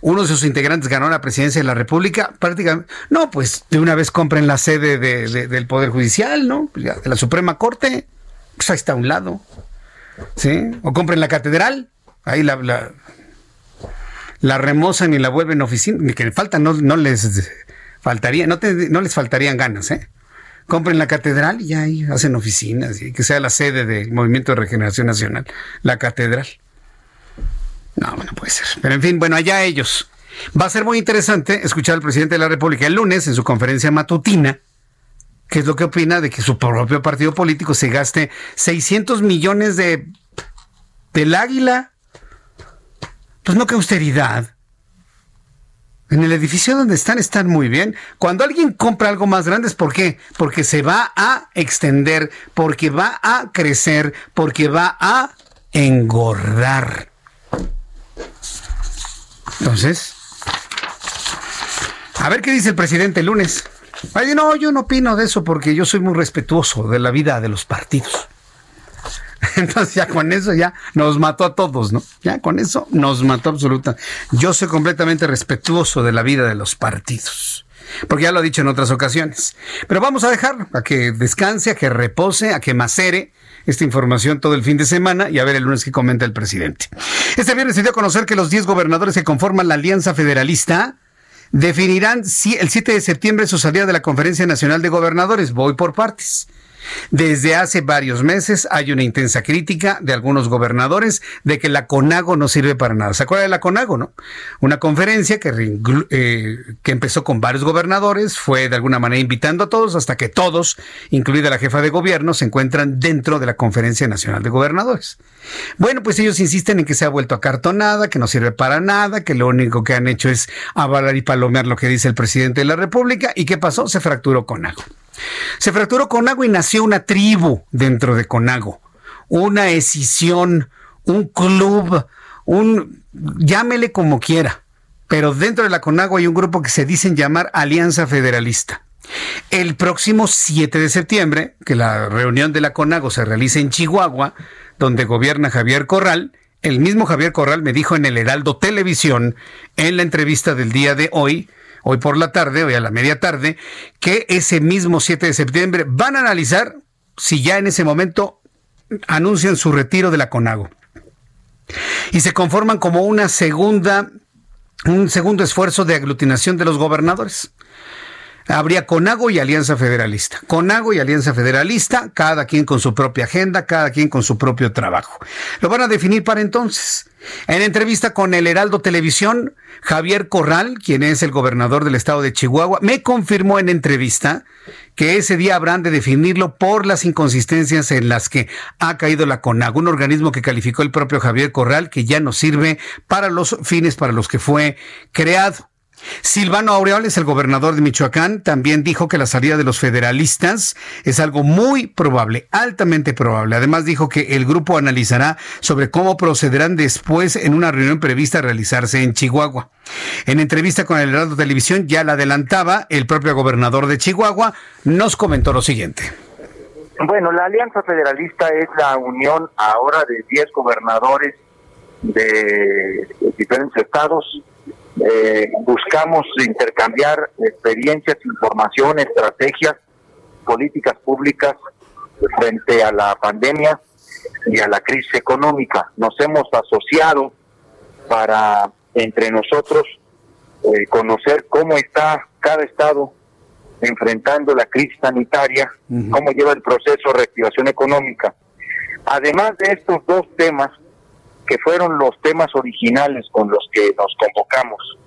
uno de sus integrantes ganó la presidencia de la República, prácticamente, no, pues de una vez compren la sede del Poder Judicial, ¿no? Pues de la Suprema Corte, pues ahí está a un lado. ¿Sí? O compren la catedral, ahí la, la, la remozan y la vuelven oficina, que falta, no, no les Faltaría, no, les faltarían ganas, ¿eh? Compren la catedral y ahí hacen oficinas, y que sea la sede del Movimiento de Regeneración Nacional, la catedral. No, no puede ser. Pero en fin, bueno, allá ellos. Va a ser muy interesante escuchar al presidente de la República el lunes en su conferencia matutina, qué es lo que opina de que su propio partido político se gaste 600 millones de del águila. Pues no que austeridad. En el edificio donde están están muy bien. Cuando alguien compra algo más grande ¿por qué? Porque se va a extender, porque va a crecer, porque va a engordar. Entonces, a ver qué dice el presidente lunes. Ay, no, yo no opino de eso porque yo soy muy respetuoso de la vida de los partidos. [laughs] Entonces ya con eso ya nos mató a todos, ¿no? Ya con eso nos mató absoluta. Yo soy completamente respetuoso de la vida de los partidos. Porque ya lo he dicho en otras ocasiones. Pero vamos a dejar a que descanse, a que repose, a que macere esta información todo el fin de semana y a ver el lunes que comenta el presidente. Este viernes se dio a conocer que los 10 gobernadores que conforman la Alianza Federalista definirán el 7 de septiembre su salida de la Conferencia Nacional de Gobernadores. Voy por partes. Desde hace varios meses hay una intensa crítica de algunos gobernadores de que la CONAGO no sirve para nada. ¿Se acuerda de la CONAGO, no? Una conferencia que, eh, que empezó con varios gobernadores, fue de alguna manera invitando a todos hasta que todos, incluida la jefa de gobierno, se encuentran dentro de la Conferencia Nacional de Gobernadores. Bueno, pues ellos insisten en que se ha vuelto acartonada, que no sirve para nada, que lo único que han hecho es avalar y palomear lo que dice el presidente de la República. ¿Y qué pasó? Se fracturó CONAGO. Se fracturó Conago y nació una tribu dentro de Conago, una escisión, un club, un llámele como quiera. Pero dentro de la Conago hay un grupo que se dicen llamar Alianza Federalista. El próximo 7 de septiembre, que la reunión de la CONAGO se realice en Chihuahua, donde gobierna Javier Corral, el mismo Javier Corral me dijo en el Heraldo Televisión, en la entrevista del día de hoy, hoy por la tarde, hoy a la media tarde, que ese mismo 7 de septiembre van a analizar si ya en ese momento anuncian su retiro de la CONAGO. Y se conforman como una segunda, un segundo esfuerzo de aglutinación de los gobernadores habría CONAGO y Alianza Federalista. CONAGO y Alianza Federalista, cada quien con su propia agenda, cada quien con su propio trabajo. Lo van a definir para entonces. En entrevista con el Heraldo Televisión, Javier Corral, quien es el gobernador del estado de Chihuahua, me confirmó en entrevista que ese día habrán de definirlo por las inconsistencias en las que ha caído la CONAGO, un organismo que calificó el propio Javier Corral, que ya no sirve para los fines para los que fue creado. Silvano Aureoles, el gobernador de Michoacán, también dijo que la salida de los federalistas es algo muy probable, altamente probable. Además dijo que el grupo analizará sobre cómo procederán después en una reunión prevista a realizarse en Chihuahua. En entrevista con el Heraldo Televisión, ya la adelantaba, el propio gobernador de Chihuahua nos comentó lo siguiente. Bueno, la Alianza Federalista es la unión ahora de 10 gobernadores de diferentes estados eh, buscamos intercambiar experiencias, información, estrategias, políticas públicas frente a la pandemia y a la crisis económica. Nos hemos asociado para entre nosotros eh, conocer cómo está cada estado enfrentando la crisis sanitaria, cómo lleva el proceso de reactivación económica. Además de estos dos temas, que fueron los temas originales con los que nos convocamos.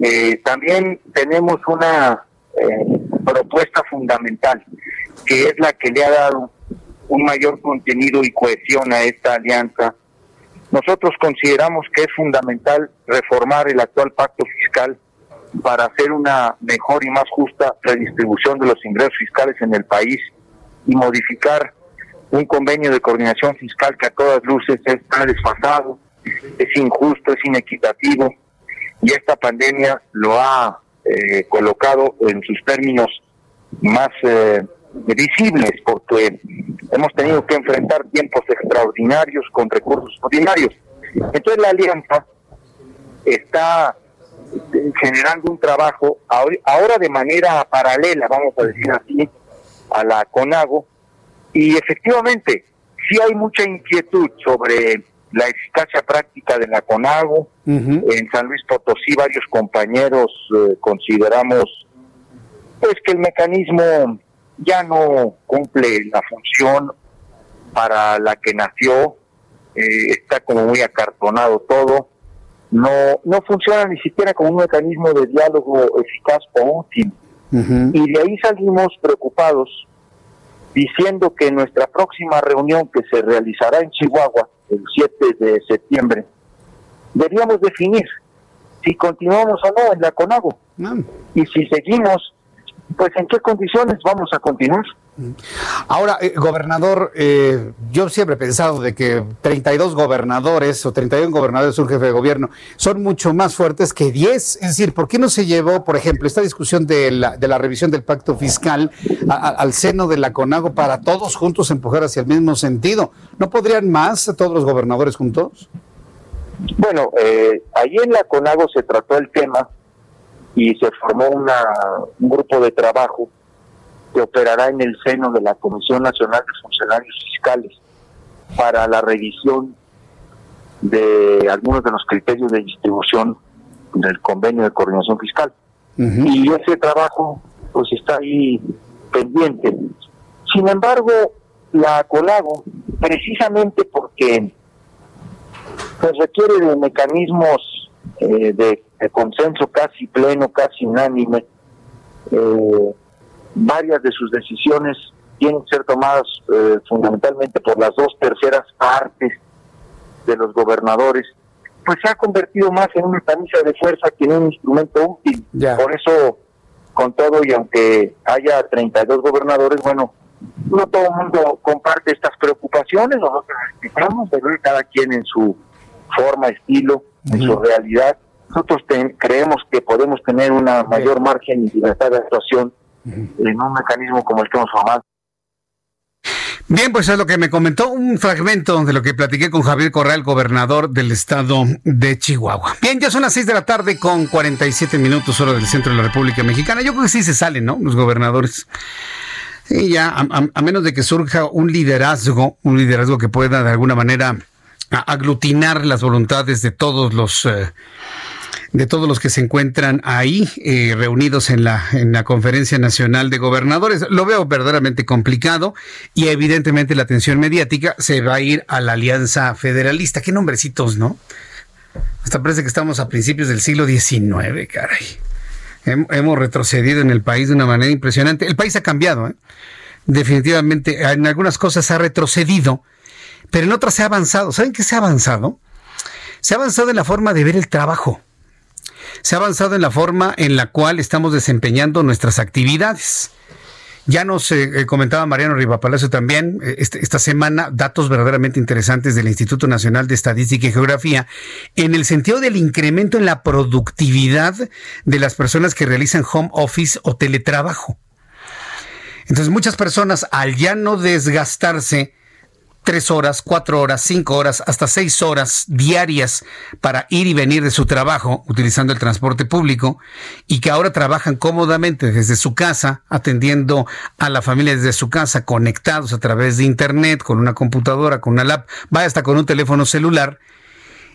Eh, también tenemos una eh, propuesta fundamental, que es la que le ha dado un mayor contenido y cohesión a esta alianza. Nosotros consideramos que es fundamental reformar el actual pacto fiscal para hacer una mejor y más justa redistribución de los ingresos fiscales en el país y modificar un convenio de coordinación fiscal que a todas luces está desfasado, es injusto, es inequitativo y esta pandemia lo ha eh, colocado en sus términos más eh, visibles porque hemos tenido que enfrentar tiempos extraordinarios con recursos ordinarios. Entonces la alianza está eh, generando un trabajo ahora de manera paralela, vamos a decir así, a la CONAGO, y efectivamente, sí hay mucha inquietud sobre la eficacia práctica de la CONAGO. En San Luis Potosí varios compañeros eh, consideramos pues que el mecanismo ya no cumple la función para la que nació, eh, está como muy acartonado todo, no, no funciona ni siquiera como un mecanismo de diálogo eficaz o útil. Y de ahí salimos preocupados diciendo que nuestra próxima reunión que se realizará en Chihuahua el 7 de septiembre, deberíamos definir si continuamos o no en la CONAGO. Y si seguimos, pues en qué condiciones vamos a continuar. Ahora, eh, gobernador, eh, yo siempre he pensado de que 32 gobernadores o 31 gobernadores un jefe de gobierno son mucho más fuertes que 10. Es decir, ¿por qué no se llevó, por ejemplo, esta discusión de la, de la revisión del pacto fiscal al seno de la CONAGO para todos juntos empujar hacia el mismo sentido? ¿No podrían más todos los gobernadores juntos? Bueno, eh, ahí en la CONAGO se trató el tema y se formó una, un grupo de trabajo que operará en el seno de la Comisión Nacional de Funcionarios Fiscales para la revisión de algunos de los criterios de distribución del convenio de coordinación fiscal. Y ese trabajo pues está ahí pendiente. Sin embargo, la COLAGO, precisamente porque pues requiere de mecanismos eh, de, consenso casi pleno, casi unánime, eh, varias de sus decisiones tienen que ser tomadas eh, fundamentalmente por las dos terceras partes de los gobernadores, pues se ha convertido más en una camisa de fuerza que en un instrumento útil. Por eso, con todo y aunque haya 32 gobernadores, bueno, no todo el mundo comparte estas preocupaciones, nosotros respetamos, pero cada quien en su forma, estilo, en su realidad. Nosotros creemos que podemos tener una mayor margen y libertad de actuación en un mecanismo como el que hemos formado. Bien, pues es lo que me comentó un fragmento de lo que platiqué con Javier Corral, gobernador del estado de Chihuahua. Bien, ya son las 6 de la tarde con 47 minutos hora del centro de la República Mexicana. Yo creo que sí se salen, ¿no? Los gobernadores. Sí, ya, a, menos de que surja un liderazgo, un liderazgo que pueda de alguna manera aglutinar las voluntades de todos los... Eh, de todos los que se encuentran ahí eh, reunidos en la, en la Conferencia Nacional de Gobernadores. Lo veo verdaderamente complicado y evidentemente la atención mediática se va a ir a la Alianza Federalista. Qué nombrecitos, ¿no? Hasta parece que estamos a principios del siglo XIX, caray. Hemos retrocedido en el país de una manera impresionante. El país ha cambiado, ¿eh? definitivamente. En algunas cosas ha retrocedido, pero en otras se ha avanzado. ¿Saben qué se ha avanzado? Se ha avanzado en la forma de ver el trabajo se ha avanzado en la forma en la cual estamos desempeñando nuestras actividades. Ya nos eh, eh, comentaba Mariano Rivapalacio también eh, este, esta semana datos verdaderamente interesantes del Instituto Nacional de Estadística y Geografía en el sentido del incremento en la productividad de las personas que realizan home office o teletrabajo. Entonces muchas personas al ya no desgastarse tres horas, cuatro horas, cinco horas, hasta seis horas diarias para ir y venir de su trabajo utilizando el transporte público y que ahora trabajan cómodamente desde su casa, atendiendo a la familia desde su casa, conectados a través de Internet, con una computadora, con una lap, vaya hasta con un teléfono celular.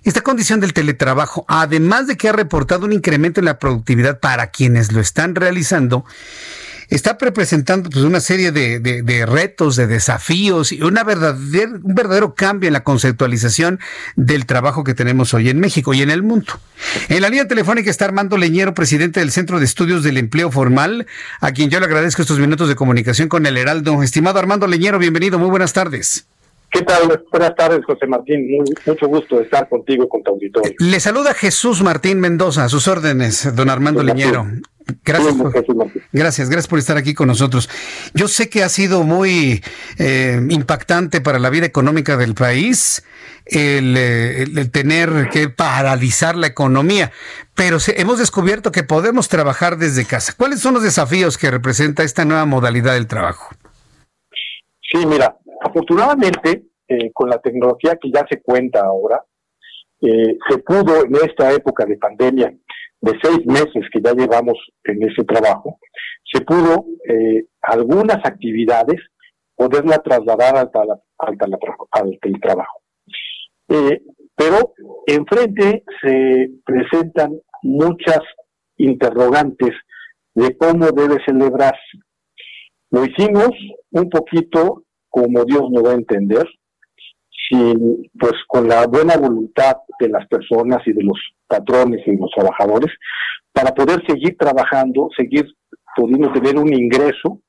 Esta condición del teletrabajo, además de que ha reportado un incremento en la productividad para quienes lo están realizando, está representando pues, una serie de, retos, de desafíos y una verdadera, un verdadero cambio en la conceptualización del trabajo que tenemos hoy en México y en el mundo. En la línea telefónica está Armando Leñero, presidente del Centro de Estudios del Empleo Formal, a quien yo le agradezco estos minutos de comunicación con el Heraldo. Estimado Armando Leñero, bienvenido, muy buenas tardes. ¿Qué tal? Buenas tardes, José Martín. mucho gusto de estar contigo con tu auditorio. Le saluda Jesús Martín Mendoza, a sus órdenes, don Armando Leñero. Gracias, gracias, gracias por estar aquí con nosotros. Yo sé que ha sido muy eh, impactante para la vida económica del país el, eh, tener que paralizar la economía, pero hemos descubierto que podemos trabajar desde casa. ¿Cuáles son los desafíos que representa esta nueva modalidad del trabajo? Sí, mira, afortunadamente eh, con la tecnología que ya se cuenta ahora, se pudo en esta época de pandemia de seis meses que ya llevamos en ese trabajo, se pudo eh, algunas actividades poderla trasladar al, al, teletrabajo. Eh, pero enfrente se presentan muchas interrogantes de cómo debe celebrarse. Lo hicimos un poquito como Dios nos va a entender, sin, pues con la buena voluntad de las personas y de los patrones y los trabajadores para poder seguir trabajando, seguir pudiendo tener un ingreso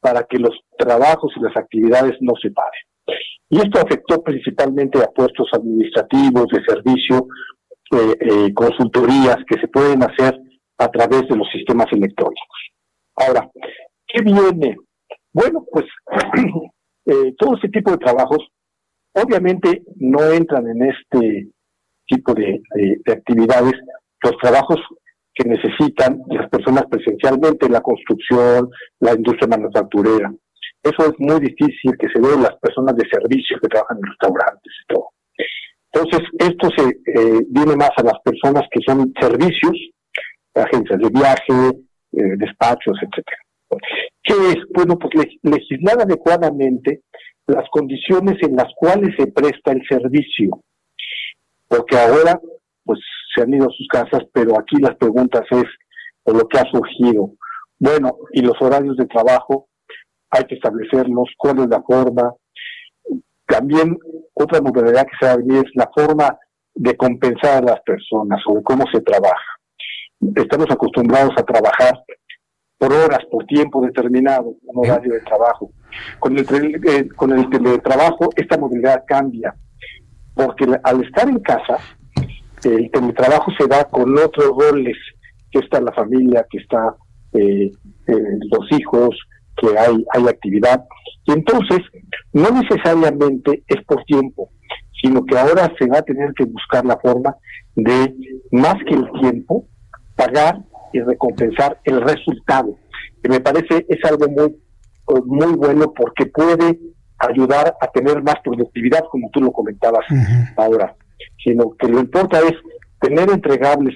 para que los trabajos y las actividades no se paren. Y esto afectó principalmente a puestos administrativos, de servicio, eh, eh, consultorías que se pueden hacer a través de los sistemas electrónicos. Ahora, ¿qué viene? Bueno, pues [clears throat] eh, todo este tipo de trabajos obviamente no entran en este tipo de, actividades, los trabajos que necesitan las personas presencialmente, la construcción, la industria manufacturera. Eso es muy difícil que se vea las personas de servicio que trabajan en restaurantes y todo. Entonces, esto se eh, viene más a las personas que son servicios, agencias de viaje, eh, despachos, etcétera. ¿Qué es? Bueno, pues legislar adecuadamente las condiciones en las cuales se presta el servicio porque ahora pues se han ido a sus casas, pero aquí las preguntas es por lo que ha surgido. Bueno, y los horarios de trabajo hay que establecerlos, cuál es la forma. También otra modalidad que se va a venir es la forma de compensar a las personas de cómo se trabaja. Estamos acostumbrados a trabajar por horas, por tiempo determinado, un horario de trabajo. Con el, eh, con el teletrabajo esta modalidad cambia porque al estar en casa, el teletrabajo se da con otros roles, que está la familia, que está eh, eh, los hijos, que hay, hay actividad. Y entonces, no necesariamente es por tiempo, sino que ahora se va a tener que buscar la forma de, más que el tiempo, pagar y recompensar el resultado. que me parece es algo muy, muy bueno porque puede ayudar a tener más productividad, como tú lo comentabas ahora, sino que lo importa es tener entregables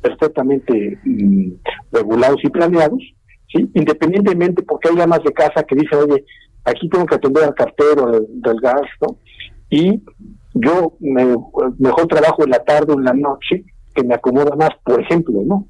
perfectamente mm, regulados y planeados, ¿sí? independientemente porque hay llamas de casa que dicen, oye, aquí tengo que atender al cartero del, gas, ¿no? Y yo me, mejor trabajo en la tarde o en la noche, que me acomoda más, por ejemplo, ¿no?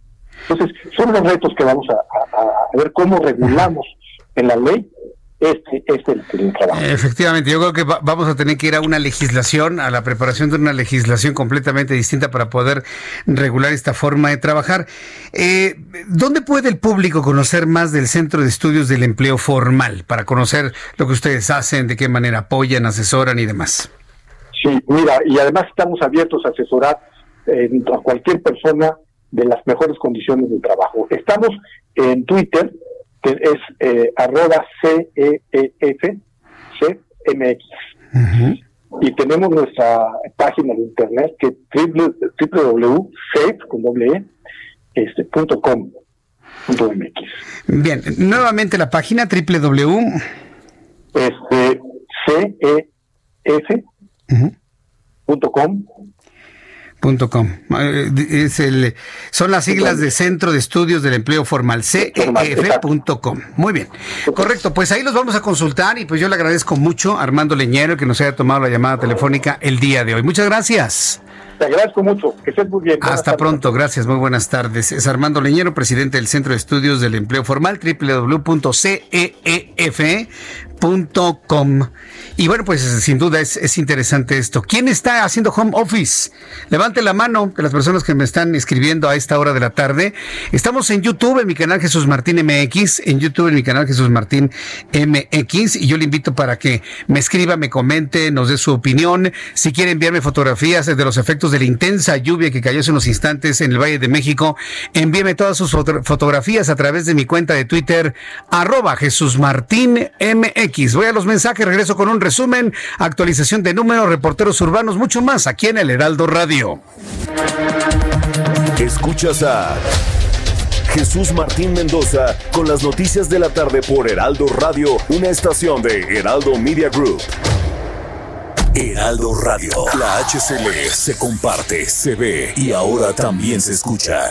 Entonces, son los retos que vamos a ver cómo regulamos en la ley este, este es el, trabajo. Efectivamente, yo creo que vamos a tener que ir a una legislación, a la preparación de una legislación completamente distinta para poder regular esta forma de trabajar. Eh, ¿Dónde puede el público conocer más del Centro de Estudios del Empleo Formal para conocer lo que ustedes hacen, de qué manera apoyan, asesoran y demás? Sí, mira, y además estamos abiertos a asesorar eh, a cualquier persona de las mejores condiciones de trabajo. Estamos en Twitter, es eh, arroba CEEF, CMX. Y tenemos nuestra página de internet que es www.safe, este, punto com, Bien, nuevamente la página www. Este, Com. Eh, es el, son las siglas de Centro de Estudios del Empleo Formal, CEF.com. Muy bien. Correcto, pues ahí los vamos a consultar y pues yo le agradezco mucho a Armando Leñero que nos haya tomado la llamada telefónica el día de hoy. Muchas gracias. Te agradezco mucho, que estés muy bien. Hasta pronto, gracias, muy buenas tardes. Es Armando Leñero, presidente del Centro de Estudios del Empleo Formal, www.ceef.com. Y bueno, pues sin duda es, interesante esto. ¿Quién está haciendo home office? Levante la mano de las personas que me están escribiendo a esta hora de la tarde. Estamos en YouTube, en mi canal Jesús Martín MX, en YouTube, en mi canal Jesús Martín MX, y yo le invito para que me escriba, me comente, nos dé su opinión. Si quiere enviarme fotografías de los efectos de la intensa lluvia que cayó hace unos instantes en el Valle de México, envíeme todas sus fotografías a través de mi cuenta de Twitter, arroba Jesús Martín MX. Voy a los mensajes, regreso con un resumen, actualización de números, reporteros urbanos, mucho más aquí en el Heraldo Radio. Escuchas a Jesús Martín Mendoza con las noticias de la tarde por Heraldo Radio, una estación de Heraldo Media Group. Heraldo Radio, la HCL se comparte, se ve y ahora también se escucha.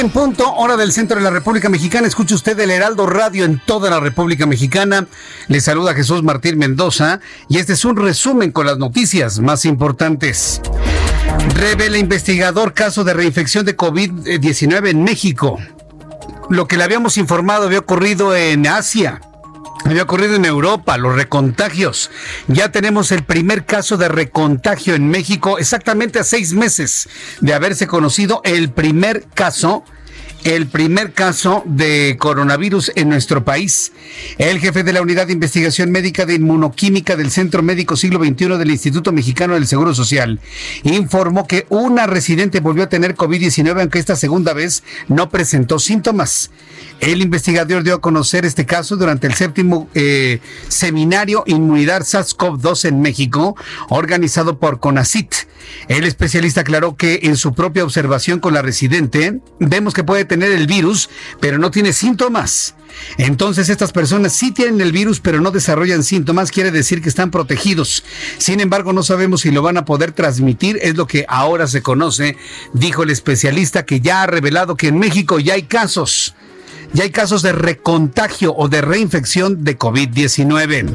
En punto, hora del centro de la República Mexicana. Escucha usted el Heraldo Radio en toda la República Mexicana. Le saluda Jesús Martín Mendoza y este es un resumen con las noticias más importantes. Revela investigador caso de reinfección de COVID-19 en México. Lo que le habíamos informado había ocurrido en Asia. Había ocurrido en Europa, los recontagios. Ya tenemos el primer caso de recontagio en México, exactamente a seis meses de haberse conocido el primer caso el primer caso de coronavirus en nuestro país. El jefe de la Unidad de Investigación Médica de Inmunoquímica del Centro Médico Siglo XXI del Instituto Mexicano del Seguro Social informó que una residente volvió a tener COVID-19 aunque esta segunda vez no presentó síntomas. El investigador dio a conocer este caso durante el séptimo eh, seminario Inmunidad SARS-CoV-2 en México, organizado por CONACIT. El especialista aclaró que en su propia observación con la residente, vemos que puede tener el virus, pero no tiene síntomas. Entonces estas personas sí tienen el virus, pero no desarrollan síntomas, quiere decir que están protegidos. Sin embargo, no sabemos si lo van a poder transmitir, es lo que ahora se conoce, dijo el especialista que ya ha revelado que en México ya hay casos y hay casos de recontagio o de reinfección de COVID-19.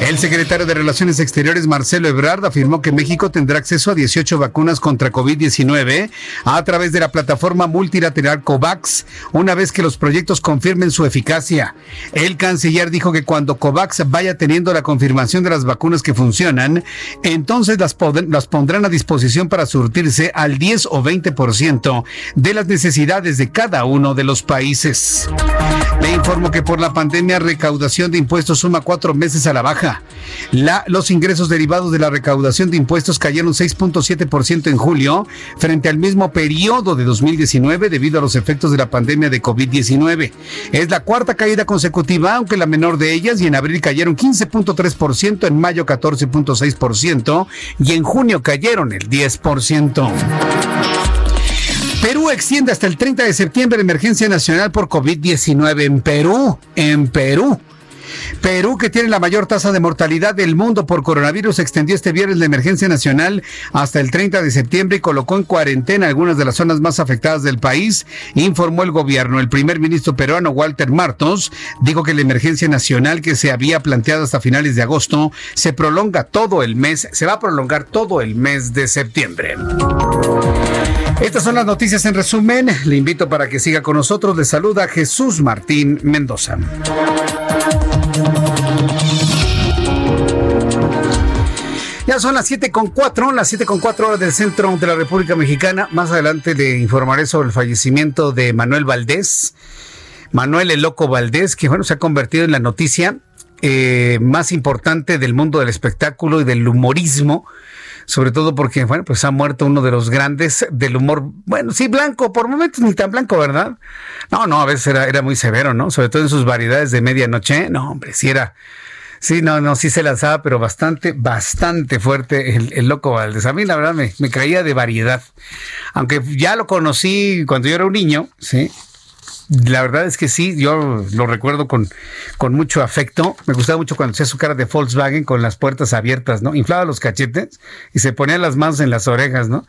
El secretario de Relaciones Exteriores, Marcelo Ebrard, afirmó que México tendrá acceso a 18 vacunas contra COVID-19 a través de la plataforma multilateral COVAX, una vez que los proyectos confirmen su eficacia. El canciller dijo que cuando COVAX vaya teniendo la confirmación de las vacunas que funcionan, entonces las, las pondrán a disposición para surtirse al 10 o 20% de las necesidades de cada uno de los países. Le informo que por la pandemia recaudación de impuestos suma cuatro meses a la baja. Los ingresos derivados de la recaudación de impuestos cayeron 6.7% en julio frente al mismo periodo de 2019 debido a los efectos de la pandemia de COVID-19. Es la cuarta caída consecutiva, aunque la menor de ellas, y en abril cayeron 15.3%, en mayo 14.6% y en junio cayeron el 10%. Perú extiende hasta el 30 de septiembre emergencia nacional por COVID-19 en Perú, en Perú. Perú, que tiene la mayor tasa de mortalidad del mundo por coronavirus, extendió este viernes la emergencia nacional hasta el 30 de septiembre y colocó en cuarentena algunas de las zonas más afectadas del país, informó el gobierno. El primer ministro peruano, Walter Martos, dijo que la emergencia nacional que se había planteado hasta finales de agosto se prolonga todo el mes, se va a prolongar todo el mes de septiembre. Estas son las noticias en resumen. Le invito para que siga con nosotros. Le saluda Jesús Martín Mendoza. Son las 7 con 4, las 7 con 4 horas del centro de la República Mexicana. Más adelante le informaré sobre el fallecimiento de Manuel Valdés. Manuel el Loco Valdés, que bueno, se ha convertido en la noticia eh, más importante del mundo del espectáculo y del humorismo sobre todo porque, bueno, pues ha muerto uno de los grandes del humor, bueno, sí, blanco, por momentos ni tan blanco, ¿verdad? No, no, a veces era, era muy severo, ¿no? Sobre todo en sus variedades de medianoche, no, hombre, sí era Sí, no, no, sí se lanzaba, pero bastante, bastante fuerte el, loco Valdés. A mí, la verdad, me, me, caía de variedad. Aunque ya lo conocí cuando yo era un niño, sí. La verdad es que sí, yo lo recuerdo con, con mucho afecto. Me gustaba mucho cuando hacía su cara de Volkswagen con las puertas abiertas, ¿no? Inflaba los cachetes y se ponía las manos en las orejas, ¿no?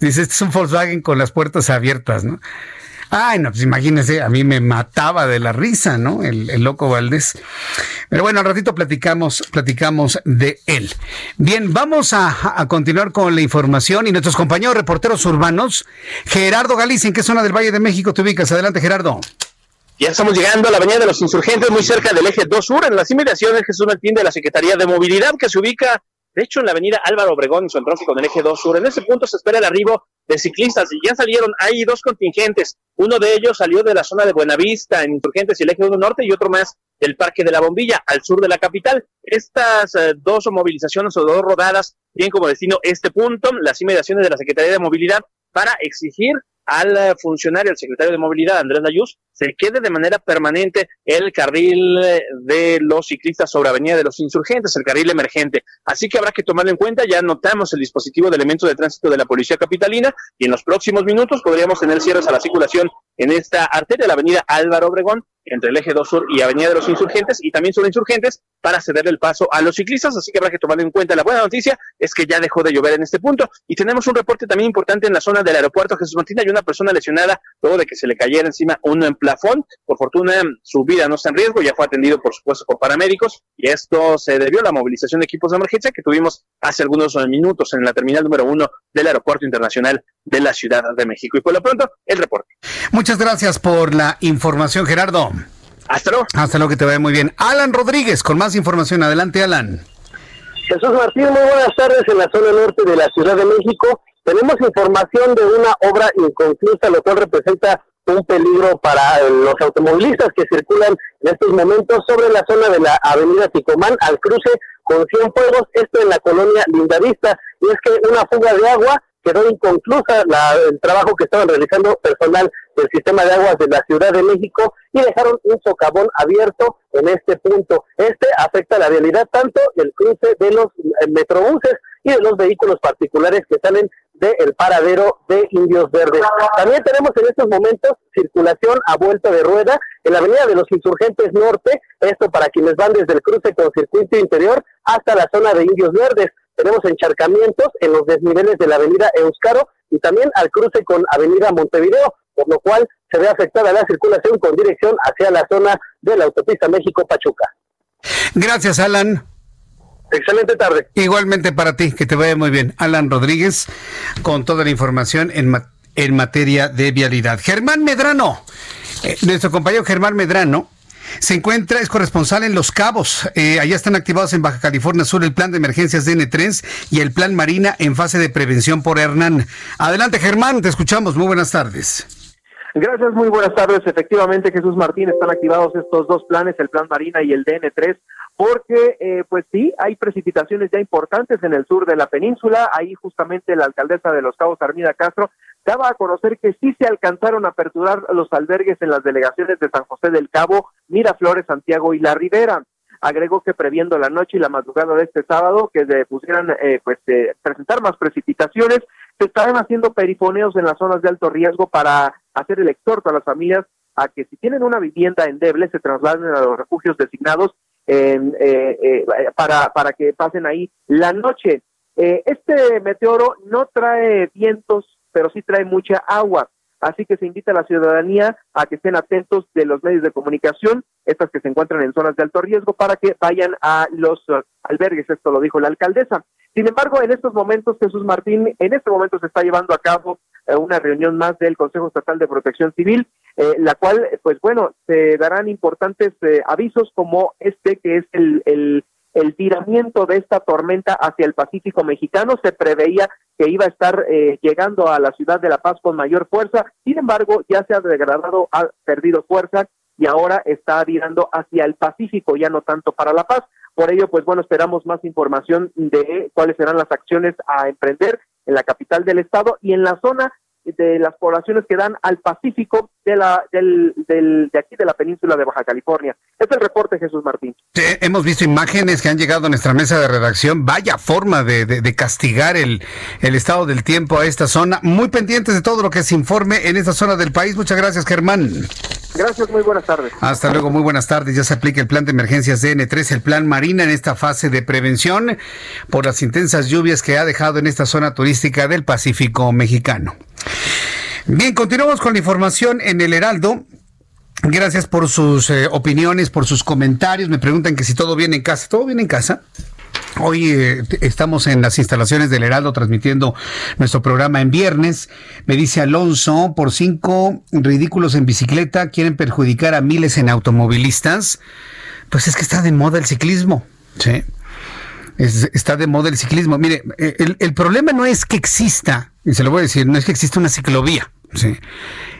Dice, este es un Volkswagen con las puertas abiertas, ¿no? Ay, no, pues imagínense, a mí me mataba de la risa, ¿no? El, loco Valdés. Pero bueno, al ratito platicamos, platicamos de él. Bien, vamos a, continuar con la información y nuestros compañeros reporteros urbanos. Gerardo Galicia, ¿en qué zona del Valle de México te ubicas? Adelante, Gerardo. Ya estamos llegando a la Avenida de los Insurgentes, muy cerca del eje 2 Sur, en las inmediaciones Jesús Martín de la Secretaría de Movilidad, que se ubica de hecho, en la avenida Álvaro Obregón, en su entronque con el eje 2 sur, en ese punto se espera el arribo de ciclistas y ya salieron, hay dos contingentes. Uno de ellos salió de la zona de Buenavista, en Insurgentes y el eje 1 norte, y otro más del Parque de la Bombilla, al sur de la capital. Estas eh, dos movilizaciones o dos rodadas tienen como destino este punto, las inmediaciones de la Secretaría de Movilidad, para exigir al funcionario, al secretario de Movilidad, Andrés Layuz, se quede de manera permanente el carril eh, de los ciclistas sobre Avenida de los Insurgentes, el carril emergente. Así que habrá que tomarlo en cuenta. Ya notamos el dispositivo de elementos de tránsito de la Policía Capitalina y en los próximos minutos podríamos tener cierres a la circulación en esta arteria, la Avenida Álvaro Obregón, entre el eje 2 Sur y Avenida de los Insurgentes y también sobre Insurgentes para cederle el paso a los ciclistas, así que habrá que tomar en cuenta. La buena noticia es que ya dejó de llover en este punto y tenemos un reporte también importante en la zona del aeropuerto Jesús Martín. Hay una persona lesionada luego de que se le cayera encima un plafón. Por fortuna, su vida no está en riesgo, ya fue atendido, por supuesto, por paramédicos y esto se debió a la movilización de equipos de emergencia que tuvimos hace algunos minutos en la terminal número uno del Aeropuerto Internacional de la Ciudad de México. Y por lo pronto, el reporte. Muchas gracias por la información, Gerardo. Hasta luego. Hasta luego, que te vaya muy bien. Alan Rodríguez, con más información. Adelante, Alan. Jesús Martín, muy buenas tardes en la zona norte de la Ciudad de México. Tenemos información de una obra inconclusa, lo cual representa un peligro para los automovilistas que circulan en estos momentos sobre la zona de la avenida Ticomán al cruce con Cienfuegos, esto en la colonia Lindavista. Y es que una fuga de agua quedó inconclusa el trabajo que estaban realizando personal del sistema de aguas de la Ciudad de México y dejaron un socavón abierto en este punto. Este afecta la realidad tanto del cruce de los eh, metrobuses y de los vehículos particulares que salen del paradero de Indios Verdes. También tenemos en estos momentos circulación a vuelta de rueda en la avenida de los Insurgentes Norte, esto para quienes van desde el cruce con circuito interior hasta la zona de Indios Verdes tenemos encharcamientos en los desniveles de la avenida Euskaro y también al cruce con avenida Montevideo. Por lo cual se ve afectada la circulación con dirección hacia la zona de la autopista México-Pachuca. Gracias, Alan. Excelente tarde. Igualmente para ti, que te vaya muy bien. Alan Rodríguez, con toda la información en, en materia de vialidad. Germán Medrano, eh, nuestro compañero Germán Medrano, se encuentra, es corresponsal en Los Cabos. Eh, allá están activados en Baja California Sur el plan de emergencias DN3 y el plan Marina en fase de prevención por Hernán. Adelante, Germán, te escuchamos. Muy buenas tardes. Gracias, muy buenas tardes. Efectivamente, Jesús Martín, están activados estos dos planes, el plan Marina y el DN3, porque eh, pues sí, hay precipitaciones ya importantes en el sur de la península. Ahí justamente la alcaldesa de Los Cabos, Armida Castro, daba a conocer que sí se alcanzaron a aperturar los albergues en las delegaciones de San José del Cabo, Miraflores, Santiago y La Ribera. Agregó que previendo la noche y la madrugada de este sábado que se pusieran eh, pues eh, presentar más precipitaciones, se estaban haciendo perifoneos en las zonas de alto riesgo para hacer el exhorto a las familias a que si tienen una vivienda endeble se trasladen a los refugios designados eh, para, para que pasen ahí la noche. este meteoro no trae vientos pero sí trae mucha agua. Así que se invita a la ciudadanía a que estén atentos de los medios de comunicación, estas que se encuentran en zonas de alto riesgo, para que vayan a los uh, albergues. Esto lo dijo la alcaldesa. Sin embargo, en estos momentos, Jesús Martín, en este momento se está llevando a cabo uh, una reunión más del Consejo Estatal de Protección Civil, eh, la cual, pues bueno, se darán importantes eh, avisos como este, que es el, el el tiramiento de esta tormenta hacia el Pacífico mexicano. Se preveía que iba a estar eh, llegando a la ciudad de La Paz con mayor fuerza. Sin embargo, ya se ha degradado, ha perdido fuerza y ahora está virando hacia el Pacífico, ya no tanto para La Paz. Por ello, pues bueno, esperamos más información de cuáles serán las acciones a emprender en la capital del estado y en la zona de las poblaciones que dan al Pacífico de la del, del, de aquí de la península de Baja California. Es el reporte Jesús Martín. hemos visto imágenes que han llegado a nuestra mesa de redacción. Vaya forma de, de, castigar el, el, estado del tiempo a esta zona. Muy pendientes de todo lo que se informe en esta zona del país. Muchas gracias, Germán. Gracias, muy buenas tardes. Hasta luego, muy buenas tardes. Ya se aplica el plan de emergencias DN3, el plan Marina en esta fase de prevención por las intensas lluvias que ha dejado en esta zona turística del Pacífico mexicano. Bien, continuamos con la información en el Heraldo. Gracias por sus eh, opiniones, por sus comentarios. Me preguntan que si todo viene en casa. ¿Todo viene en casa? Hoy eh, estamos en las instalaciones del Heraldo transmitiendo nuestro programa en viernes. Me dice Alonso, por cinco ridículos en bicicleta quieren perjudicar a miles en automovilistas. Pues es que está de moda el ciclismo. Sí. está de moda el ciclismo. Mire, el, el problema no es que exista y se lo voy a decir, no es que exista una ciclovía. Sí.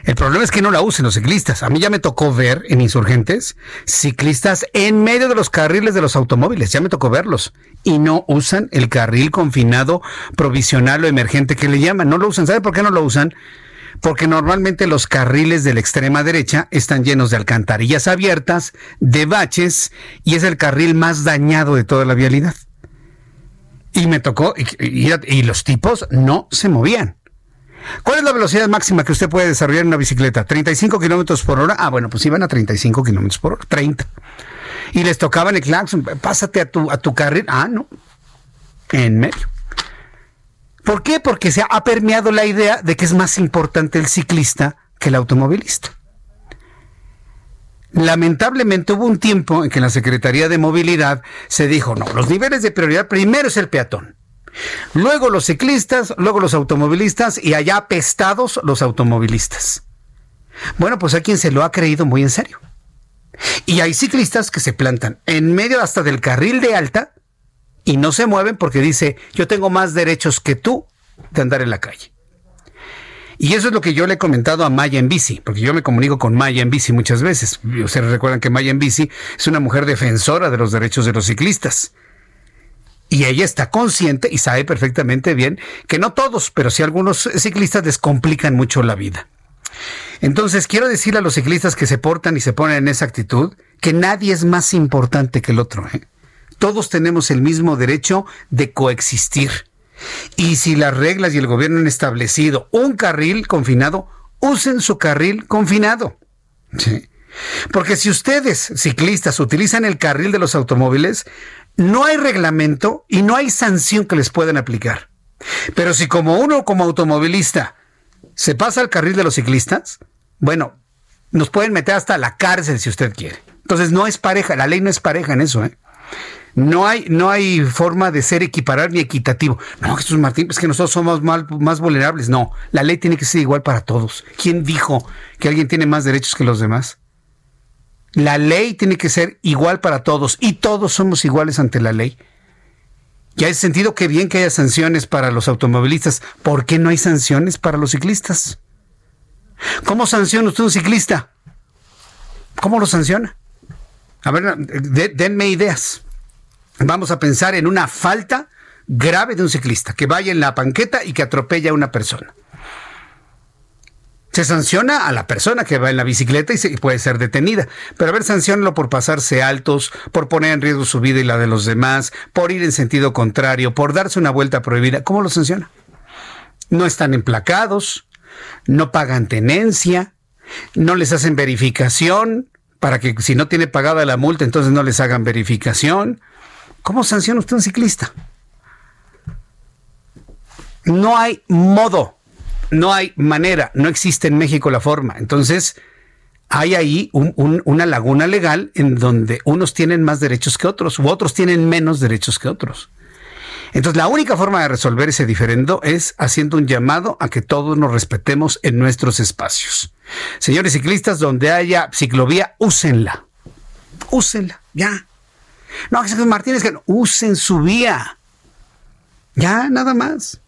El problema es que no la usen los ciclistas. A mí ya me tocó ver en insurgentes ciclistas en medio de los carriles de los automóviles. Ya me tocó verlos. Y no usan el carril confinado provisional o emergente que le llaman. No lo usan. ¿Sabe por qué no lo usan? Porque normalmente los carriles de la extrema derecha están llenos de alcantarillas abiertas, de baches, y es el carril más dañado de toda la vialidad. Y me tocó, y, los tipos no se movían. ¿Cuál es la velocidad máxima que usted puede desarrollar en una bicicleta? ¿35 kilómetros por hora? Ah, bueno, pues iban a 35 kilómetros por hora, 30. Y les tocaban el claxon, pásate a tu, a tu carril. Ah, no, en medio. ¿Por qué? Porque se ha permeado la idea de que es más importante el ciclista que el automovilista. Lamentablemente hubo un tiempo en que la Secretaría de Movilidad se dijo, no, los niveles de prioridad primero es el peatón, luego los ciclistas, luego los automovilistas y allá apestados los automovilistas. Bueno, pues hay quien se lo ha creído muy en serio. Y hay ciclistas que se plantan en medio hasta del carril de alta y no se mueven porque dice, yo tengo más derechos que tú de andar en la calle. Y eso es lo que yo le he comentado a Maya en bici, porque yo me comunico con Maya en bici muchas veces. Ustedes recuerdan que Maya en bici es una mujer defensora de los derechos de los ciclistas. Y ella está consciente y sabe perfectamente bien que no todos, pero sí algunos ciclistas descomplican mucho la vida. Entonces, quiero decirle a los ciclistas que se portan y se ponen en esa actitud que nadie es más importante que el otro. ¿eh? Todos tenemos el mismo derecho de coexistir. Y si las reglas y el gobierno han establecido un carril confinado, usen su carril confinado. Porque si ustedes, ciclistas, utilizan el carril de los automóviles, no hay reglamento y no hay sanción que les puedan aplicar. Pero si como uno como automovilista se pasa al carril de los ciclistas, bueno, nos pueden meter hasta la cárcel si usted quiere. Entonces no es pareja, la ley no es pareja en eso, ¿eh? No hay, no hay forma de ser equiparar ni equitativo. No, Jesús Martín, es que nosotros somos más, vulnerables. No, la ley tiene que ser igual para todos. ¿Quién dijo que alguien tiene más derechos que los demás? La ley tiene que ser igual para todos y todos somos iguales ante la ley. Y ese sentido, qué bien que haya sanciones para los automovilistas. ¿Por qué no hay sanciones para los ciclistas? ¿Cómo sanciona usted un ciclista? ¿Cómo lo sanciona? A ver, denme ideas. Vamos a pensar en una falta grave de un ciclista que vaya en la banqueta y que atropella a una persona. Se sanciona a la persona que va en la bicicleta y, puede ser detenida. Pero a ver, sancionalo por pasarse altos, por poner en riesgo su vida y la de los demás, por ir en sentido contrario, por darse una vuelta prohibida. ¿Cómo lo sanciona? No están emplacados, no pagan tenencia, no les hacen verificación para que si no tiene pagada la multa, entonces no les hagan verificación. ¿Cómo sanciona usted a un ciclista? No hay modo, no hay manera, no existe en México la forma. Entonces, hay ahí una laguna legal en donde unos tienen más derechos que otros u otros tienen menos derechos que otros. Entonces, la única forma de resolver ese diferendo es haciendo un llamado a que todos nos respetemos en nuestros espacios. Señores ciclistas, donde haya ciclovía, úsenla. Úsenla, ya. No, Jesús Martínez, que usen su vía. Ya, nada más.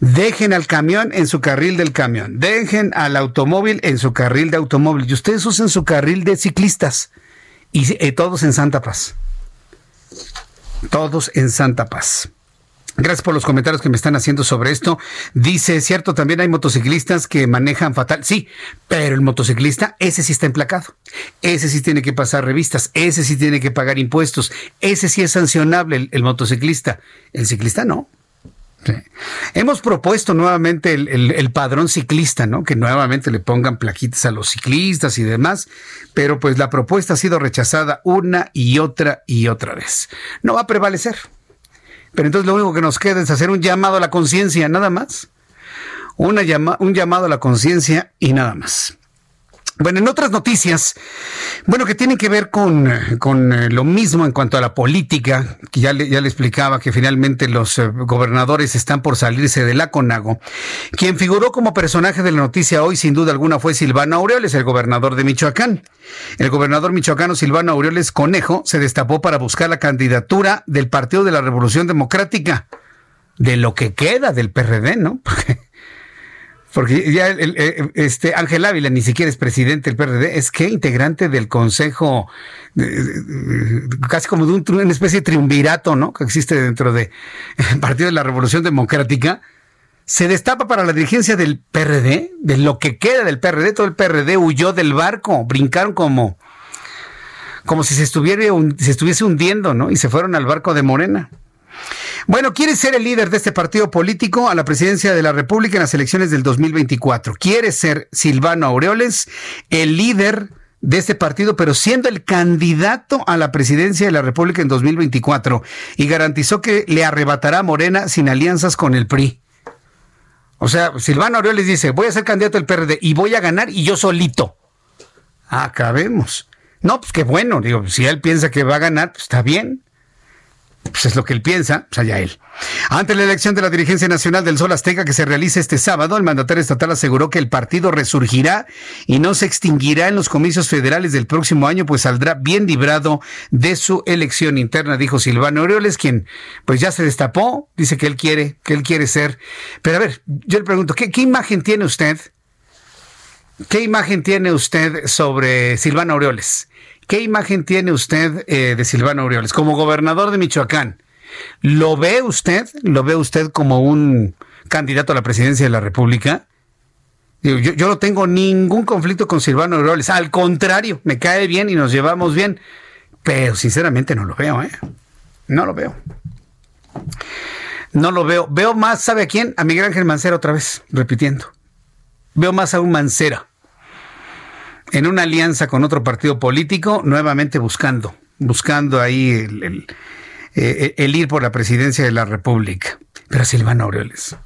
Dejen al camión en su carril del camión. Dejen al automóvil en su carril de automóvil. Y ustedes usen su carril de ciclistas. Y eh, todos en Santa Paz. Todos en Santa Paz. Gracias por los comentarios que me están haciendo sobre esto. Dice, cierto, también hay motociclistas que manejan fatal. Sí, pero el motociclista, ese sí está emplacado. Ese sí tiene que pasar revistas. Ese sí tiene que pagar impuestos. Ese sí es sancionable, el, motociclista. El ciclista no. Hemos propuesto nuevamente el, padrón ciclista, ¿no? Que nuevamente le pongan plaquitas a los ciclistas y demás, pero pues la propuesta ha sido rechazada una y otra y otra vez. No va a prevalecer. Pero entonces lo único que nos queda es hacer un llamado a la conciencia, nada más. Una llama, un llamado a la conciencia y nada más. Bueno, en otras noticias, bueno, que tienen que ver con, eh, lo mismo en cuanto a la política, que ya le, ya le explicaba que finalmente los eh, gobernadores están por salirse de la CONAGO. Quien figuró como personaje de la noticia hoy, sin duda alguna, fue Silvano Aureoles, el gobernador de Michoacán. El gobernador michoacano Silvano Aureoles Conejo se destapó para buscar la candidatura del Partido de la Revolución Democrática, de lo que queda del PRD, ¿no? [laughs] ya el, este Ángel Ávila ni siquiera es presidente del PRD, es que integrante del Consejo, casi como de una especie de triunvirato, ¿no? Que existe dentro del Partido de la Revolución Democrática. Se destapa para la dirigencia del PRD, de lo que queda del PRD. Todo el PRD huyó del barco, brincaron como, como si se, estuviera, se estuviese hundiendo, ¿no? Y se fueron al barco de Morena. Bueno, quiere ser el líder de este partido político a la presidencia de la República en las elecciones del 2024. Quiere ser Silvano Aureoles el líder de este partido, pero siendo el candidato a la presidencia de la República en 2024 y garantizó que le arrebatará a Morena sin alianzas con el PRI. O sea, Silvano Aureoles dice, voy a ser candidato del PRD y voy a ganar y yo solito. Acabemos. No, pues qué bueno, digo, si él piensa que va a ganar, pues está bien pues es lo que él piensa, pues allá él. Ante la elección de la dirigencia nacional del Sol Azteca que se realiza este sábado, el mandatario estatal aseguró que el partido resurgirá y no se extinguirá en los comicios federales del próximo año, pues saldrá bien librado de su elección interna, dijo Silvano Aureoles, quien pues ya se destapó, dice que él quiere, que él quiere ser. Pero a ver, yo le pregunto, ¿qué, qué imagen tiene usted? ¿Qué imagen tiene usted sobre Silvano Aureoles? ¿Qué imagen tiene usted eh, de Silvano Aureoles como gobernador de Michoacán? ¿Lo ve usted? ¿Lo ve usted como un candidato a la presidencia de la República? Yo, yo, no tengo ningún conflicto con Silvano Aureoles. Al contrario, me cae bien y nos llevamos bien. Pero sinceramente no lo veo, ¿eh? No lo veo. No lo veo. Veo más, ¿sabe a quién? A Miguel Ángel Mancera otra vez, repitiendo. Veo más a un Mancera en una alianza con otro partido político, nuevamente buscando, buscando ahí el, eh, ir por la presidencia de la República. Pero Silvano Aureoles.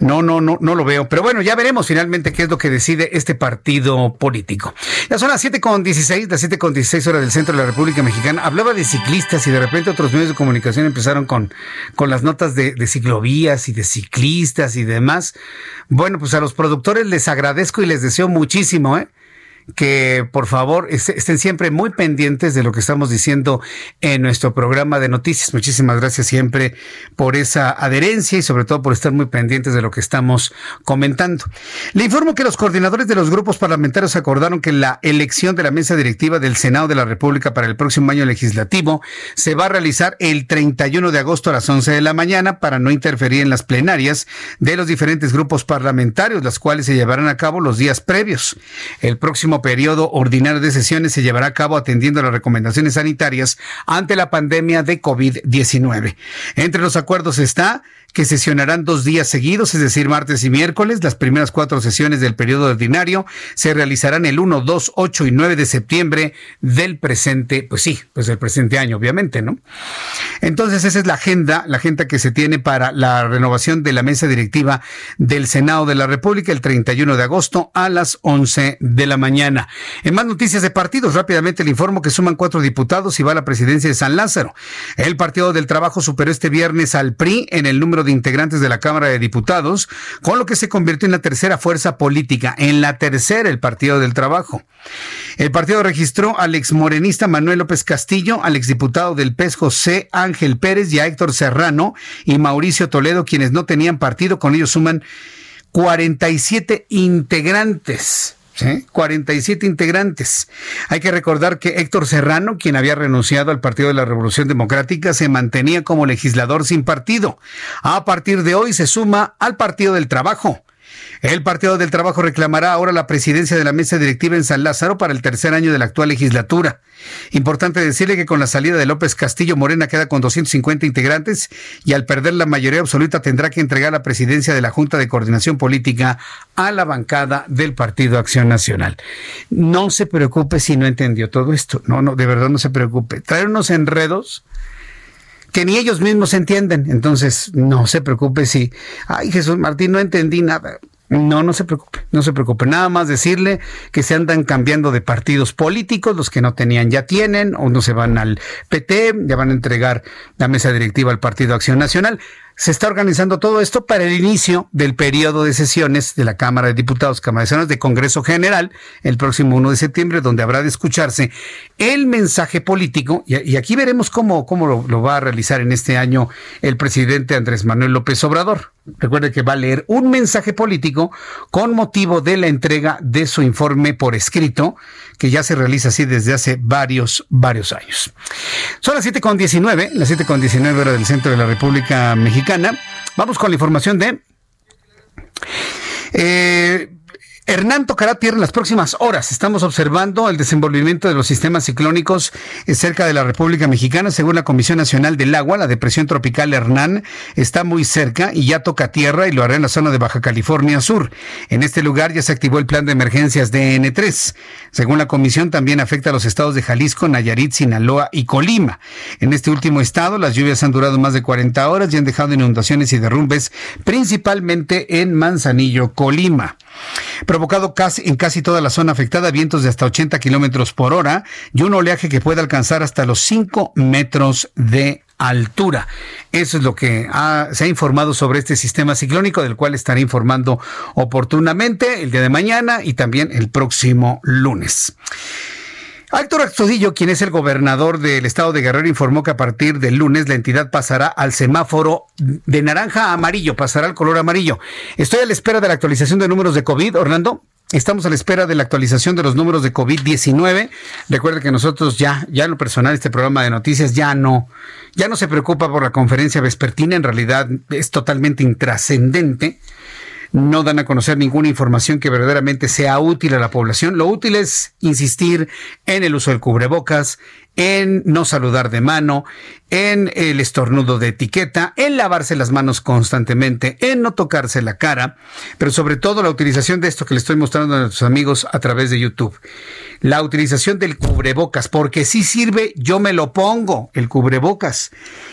No, no, no, no lo veo. Pero bueno, ya veremos finalmente qué es lo que decide este partido político. Ya son las siete con dieciséis, las siete con dieciséis horas del centro de la República Mexicana. Hablaba de ciclistas y de repente otros medios de comunicación empezaron con, con las notas de, de ciclovías y de ciclistas y demás. Bueno, pues a los productores les agradezco y les deseo muchísimo, ¿eh? Que por favor estén siempre muy pendientes de lo que estamos diciendo en nuestro programa de noticias. Muchísimas gracias siempre por esa adherencia y sobre todo por estar muy pendientes de lo que estamos comentando. Le informo que los coordinadores de los grupos parlamentarios acordaron que la elección de la mesa directiva del Senado de la República para el próximo año legislativo se va a realizar el 31 de agosto a las 11 de la mañana para no interferir en las plenarias de los diferentes grupos parlamentarios, las cuales se llevarán a cabo los días previos. El próximo periodo ordinario de sesiones se llevará a cabo atendiendo las recomendaciones sanitarias ante la pandemia de COVID-19. Entre los acuerdos está que sesionarán dos días seguidos, es decir, martes y miércoles. Las primeras cuatro sesiones del periodo ordinario se realizarán el 1, 2, 8 y 9 de septiembre del presente, pues sí, pues del presente año, obviamente, ¿no? Entonces, esa es la agenda, la agenda que se tiene para la renovación de la mesa directiva del Senado de la República el 31 de agosto a las 11 de la mañana. En más noticias de partidos, rápidamente le informo que suman cuatro diputados y va a la presidencia de San Lázaro. El Partido del Trabajo superó este viernes al PRI en el número de integrantes de la Cámara de Diputados, con lo que se convirtió en la tercera fuerza política, en la tercera el Partido del Trabajo. El partido registró al exmorenista Manuel López Castillo, al exdiputado del PES José Ángel Pérez y a Héctor Serrano y Mauricio Toledo, quienes no tenían partido, con ellos suman 47 integrantes. 47 integrantes. Hay que recordar que Héctor Serrano, quien había renunciado al Partido de la Revolución Democrática, se mantenía como legislador sin partido. A partir de hoy se suma al Partido del Trabajo. El Partido del Trabajo reclamará ahora la presidencia de la mesa directiva en San Lázaro para el tercer año de la actual legislatura. Importante decirle que con la salida de López Castillo, Morena queda con 250 integrantes y al perder la mayoría absoluta tendrá que entregar la presidencia de la Junta de Coordinación Política a la bancada del Partido Acción Nacional. No se preocupe si no entendió todo esto. No, no, de verdad no se preocupe. Traer unos enredos que ni ellos mismos entienden. Entonces, no se preocupe si, ay Jesús Martín, no entendí nada. No, no se preocupe, no se preocupe. Nada más decirle que se andan cambiando de partidos políticos, los que no tenían ya tienen, o no se van al PT, ya van a entregar la mesa directiva al Partido Acción Nacional se está organizando todo esto para el inicio del periodo de sesiones de la Cámara de Diputados, Cámara de Sesiones de Congreso General, el próximo 1 de septiembre, donde habrá de escucharse el mensaje político, y, aquí veremos cómo, cómo lo, va a realizar en este año el presidente Andrés Manuel López Obrador. Recuerde que va a leer un mensaje político con motivo de la entrega de su informe por escrito, que ya se realiza así desde hace varios, varios años. Son las 7.19, las 7.19 horas del centro de la República Mexicana. Vamos con la información de... Eh, Hernán tocará tierra en las próximas horas. Estamos observando el desenvolvimiento de los sistemas ciclónicos eh, cerca de la República Mexicana. Según la Comisión Nacional del Agua, la depresión tropical Hernán está muy cerca y ya toca tierra y lo hará en la zona de Baja California Sur. En este lugar ya se activó el plan de emergencias DN3. Según la comisión, también afecta a los estados de Jalisco, Nayarit, Sinaloa y Colima. En este último estado, las lluvias han durado más de 40 horas y han dejado inundaciones y derrumbes, principalmente en Manzanillo, Colima provocado casi, en casi toda la zona afectada vientos de hasta 80 kilómetros por hora y un oleaje que puede alcanzar hasta los 5 metros de altura. Eso es lo que se ha informado sobre este sistema ciclónico, del cual estaré informando oportunamente el día de mañana y también el próximo lunes. Héctor Axodillo, quien es el gobernador del estado de Guerrero, informó que a partir del lunes la entidad pasará al semáforo de naranja a amarillo, pasará al color amarillo. Estoy a la espera de la actualización de números de COVID, Orlando. Estamos a la espera de la actualización de los números de COVID-19. Recuerde que nosotros ya, ya en lo personal, este programa de noticias ya no, ya no se preocupa por la conferencia vespertina. En realidad es totalmente intrascendente no dan a conocer ninguna información que verdaderamente sea útil a la población. Lo útil es insistir en el uso del cubrebocas, en no saludar de mano, en el estornudo de etiqueta, en lavarse las manos constantemente, en no tocarse la cara, pero sobre todo la utilización de esto que le estoy mostrando a nuestros amigos a través de YouTube. La utilización del cubrebocas, porque si sirve, yo me lo pongo, el cubrebocas.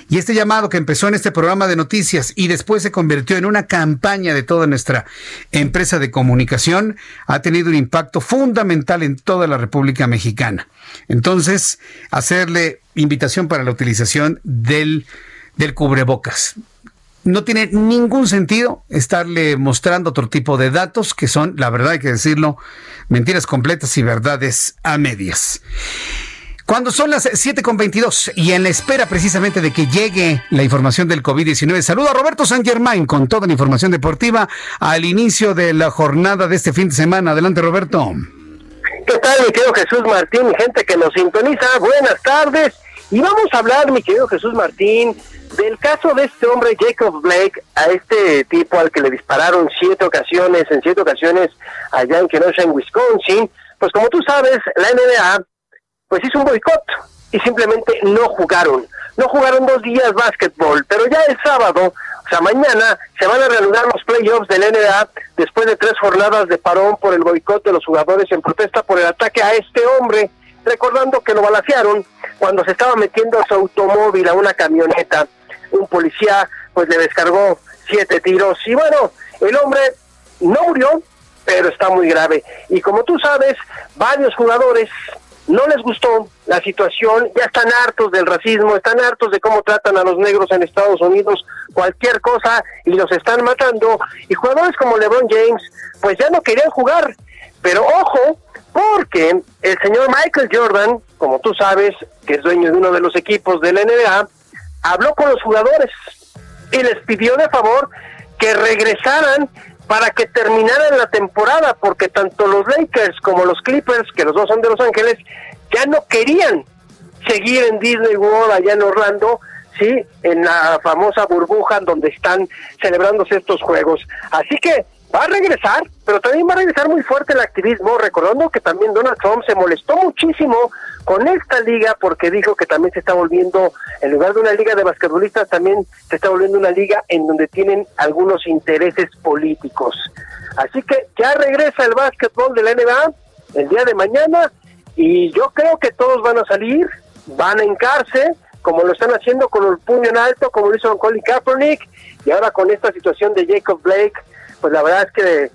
Y este llamado que empezó en este programa de noticias y después se convirtió en una campaña de toda nuestra empresa de comunicación, ha tenido un impacto fundamental en toda la República Mexicana. Entonces, hacerle invitación para la utilización del, del cubrebocas. No tiene ningún sentido estarle mostrando otro tipo de datos que son, la verdad hay que decirlo, mentiras completas y verdades a medias. Cuando son las 7.22 y en la espera precisamente de que llegue la información del COVID-19, saludo a Roberto San Germain con toda la información deportiva al inicio de la jornada de este fin de semana. Adelante, Roberto. ¿Qué tal, mi querido Jesús Martín? Gente que nos sintoniza, buenas tardes. Y vamos a hablar, mi querido Jesús Martín, del caso de este hombre, Jacob Blake, a este tipo al que le dispararon siete ocasiones, en siete ocasiones allá en Kenosha, en Wisconsin. Pues como tú sabes, la NBA pues hizo un boicot y simplemente no jugaron. No jugaron dos días básquetbol, pero ya el sábado, o sea, mañana se van a reanudar los playoffs del NBA después de tres jornadas de parón por el boicot de los jugadores en protesta por el ataque a este hombre, recordando que lo balacearon cuando se estaba metiendo a su automóvil a una camioneta. Un policía pues le descargó siete tiros y bueno, el hombre no murió, pero está muy grave. Y como tú sabes, varios jugadores no les gustó la situación, ya están hartos del racismo, están hartos de cómo tratan a los negros en Estados Unidos, cualquier cosa, y los están matando. Y jugadores como LeBron James, pues ya no querían jugar. Pero ojo, porque el señor Michael Jordan, como tú sabes, que es dueño de uno de los equipos de la NBA, habló con los jugadores y les pidió de favor que regresaran para que terminaran la temporada, porque tanto los Lakers como los Clippers, que los dos son de Los Ángeles, ya no querían seguir en Disney World allá en Orlando, sí, en la famosa burbuja donde están celebrándose estos juegos. Así que va a regresar, pero también va a regresar muy fuerte el activismo, recordando que también Donald Trump se molestó muchísimo con esta liga porque dijo que también se está volviendo, en lugar de una liga de basquetbolistas, también se está volviendo una liga en donde tienen algunos intereses políticos. Así que ya regresa el básquetbol de la NBA el día de mañana y yo creo que todos van a salir, van a encarse, como lo están haciendo con el puño en alto, como lo hizo con Colin Kaepernick, y ahora con esta situación de Jacob Blake, pues la verdad es que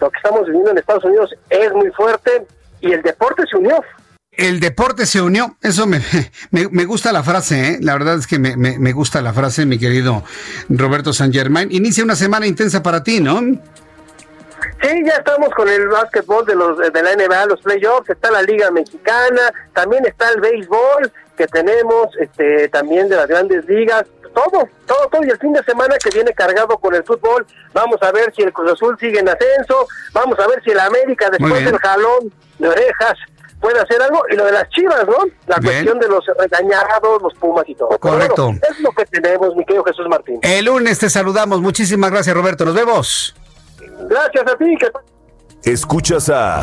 lo que estamos viviendo en Estados Unidos es muy fuerte y el deporte se unió. El deporte se unió, eso me, [laughs] me, gusta la frase, ¿eh? la verdad es que me, me, gusta la frase, mi querido Roberto San Germain. Inicia una semana intensa para ti, ¿no? Sí, ya estamos con el básquetbol de los de la NBA, los playoffs, está la Liga Mexicana, también está el béisbol que tenemos, este, también de las grandes ligas, todo, todo, todo, y el fin de semana que viene cargado con el fútbol, vamos a ver si el Cruz Azul sigue en ascenso, vamos a ver si el América después del jalón de orejas puede hacer algo, y lo de las chivas, ¿no? La cuestión de los regañados, los pumas y todo. Correcto. es lo que tenemos, mi querido Jesús Martín. El lunes te saludamos, muchísimas gracias Roberto, nos vemos. Gracias a ti. Escuchas a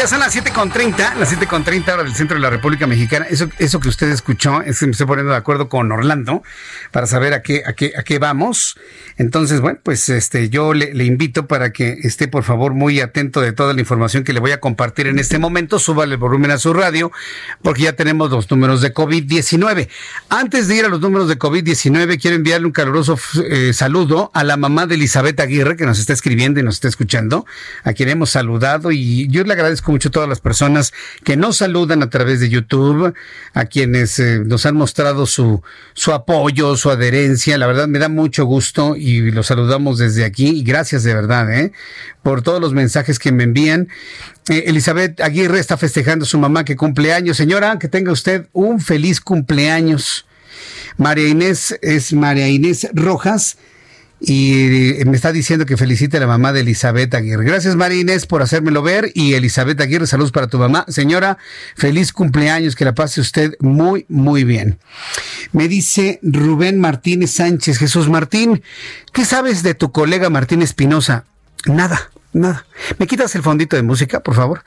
Ya son las 7.30, las 7.30 hora del centro de la República Mexicana. Eso, eso que usted escuchó, es que me estoy poniendo de acuerdo con Orlando para saber a qué, a qué, a qué vamos. Entonces, bueno, pues este, yo le, le, invito para que esté por favor muy atento de toda la información que le voy a compartir en este momento. Súbale el volumen a su radio, porque ya tenemos los números de COVID-19. Antes de ir a los números de COVID-19, quiero enviarle un caluroso eh, saludo a la mamá de Elizabeth Aguirre, que nos está escribiendo y nos está escuchando, a quien hemos saludado. Y yo le agradezco mucho a todas las personas que nos saludan a través de YouTube, a quienes eh, nos han mostrado su, su apoyo, su adherencia. La verdad me da mucho gusto y los saludamos desde aquí. Y gracias de verdad, ¿eh? por todos los mensajes que me envían. Eh, Elizabeth Aguirre está festejando a su mamá que cumple años. Señora, que tenga usted un feliz cumpleaños. María Inés es María Inés Rojas y me está diciendo que felicite a la mamá de Elizabeth Aguirre. Gracias María Inés por hacérmelo ver y Elizabeth Aguirre, saludos para tu mamá. Señora, feliz cumpleaños, que la pase usted muy, muy bien. Me dice Rubén Martínez Sánchez, Jesús Martín, ¿qué sabes de tu colega Martín Espinosa? Nada. Nada. ¿Me quitas el fondito de música, por favor?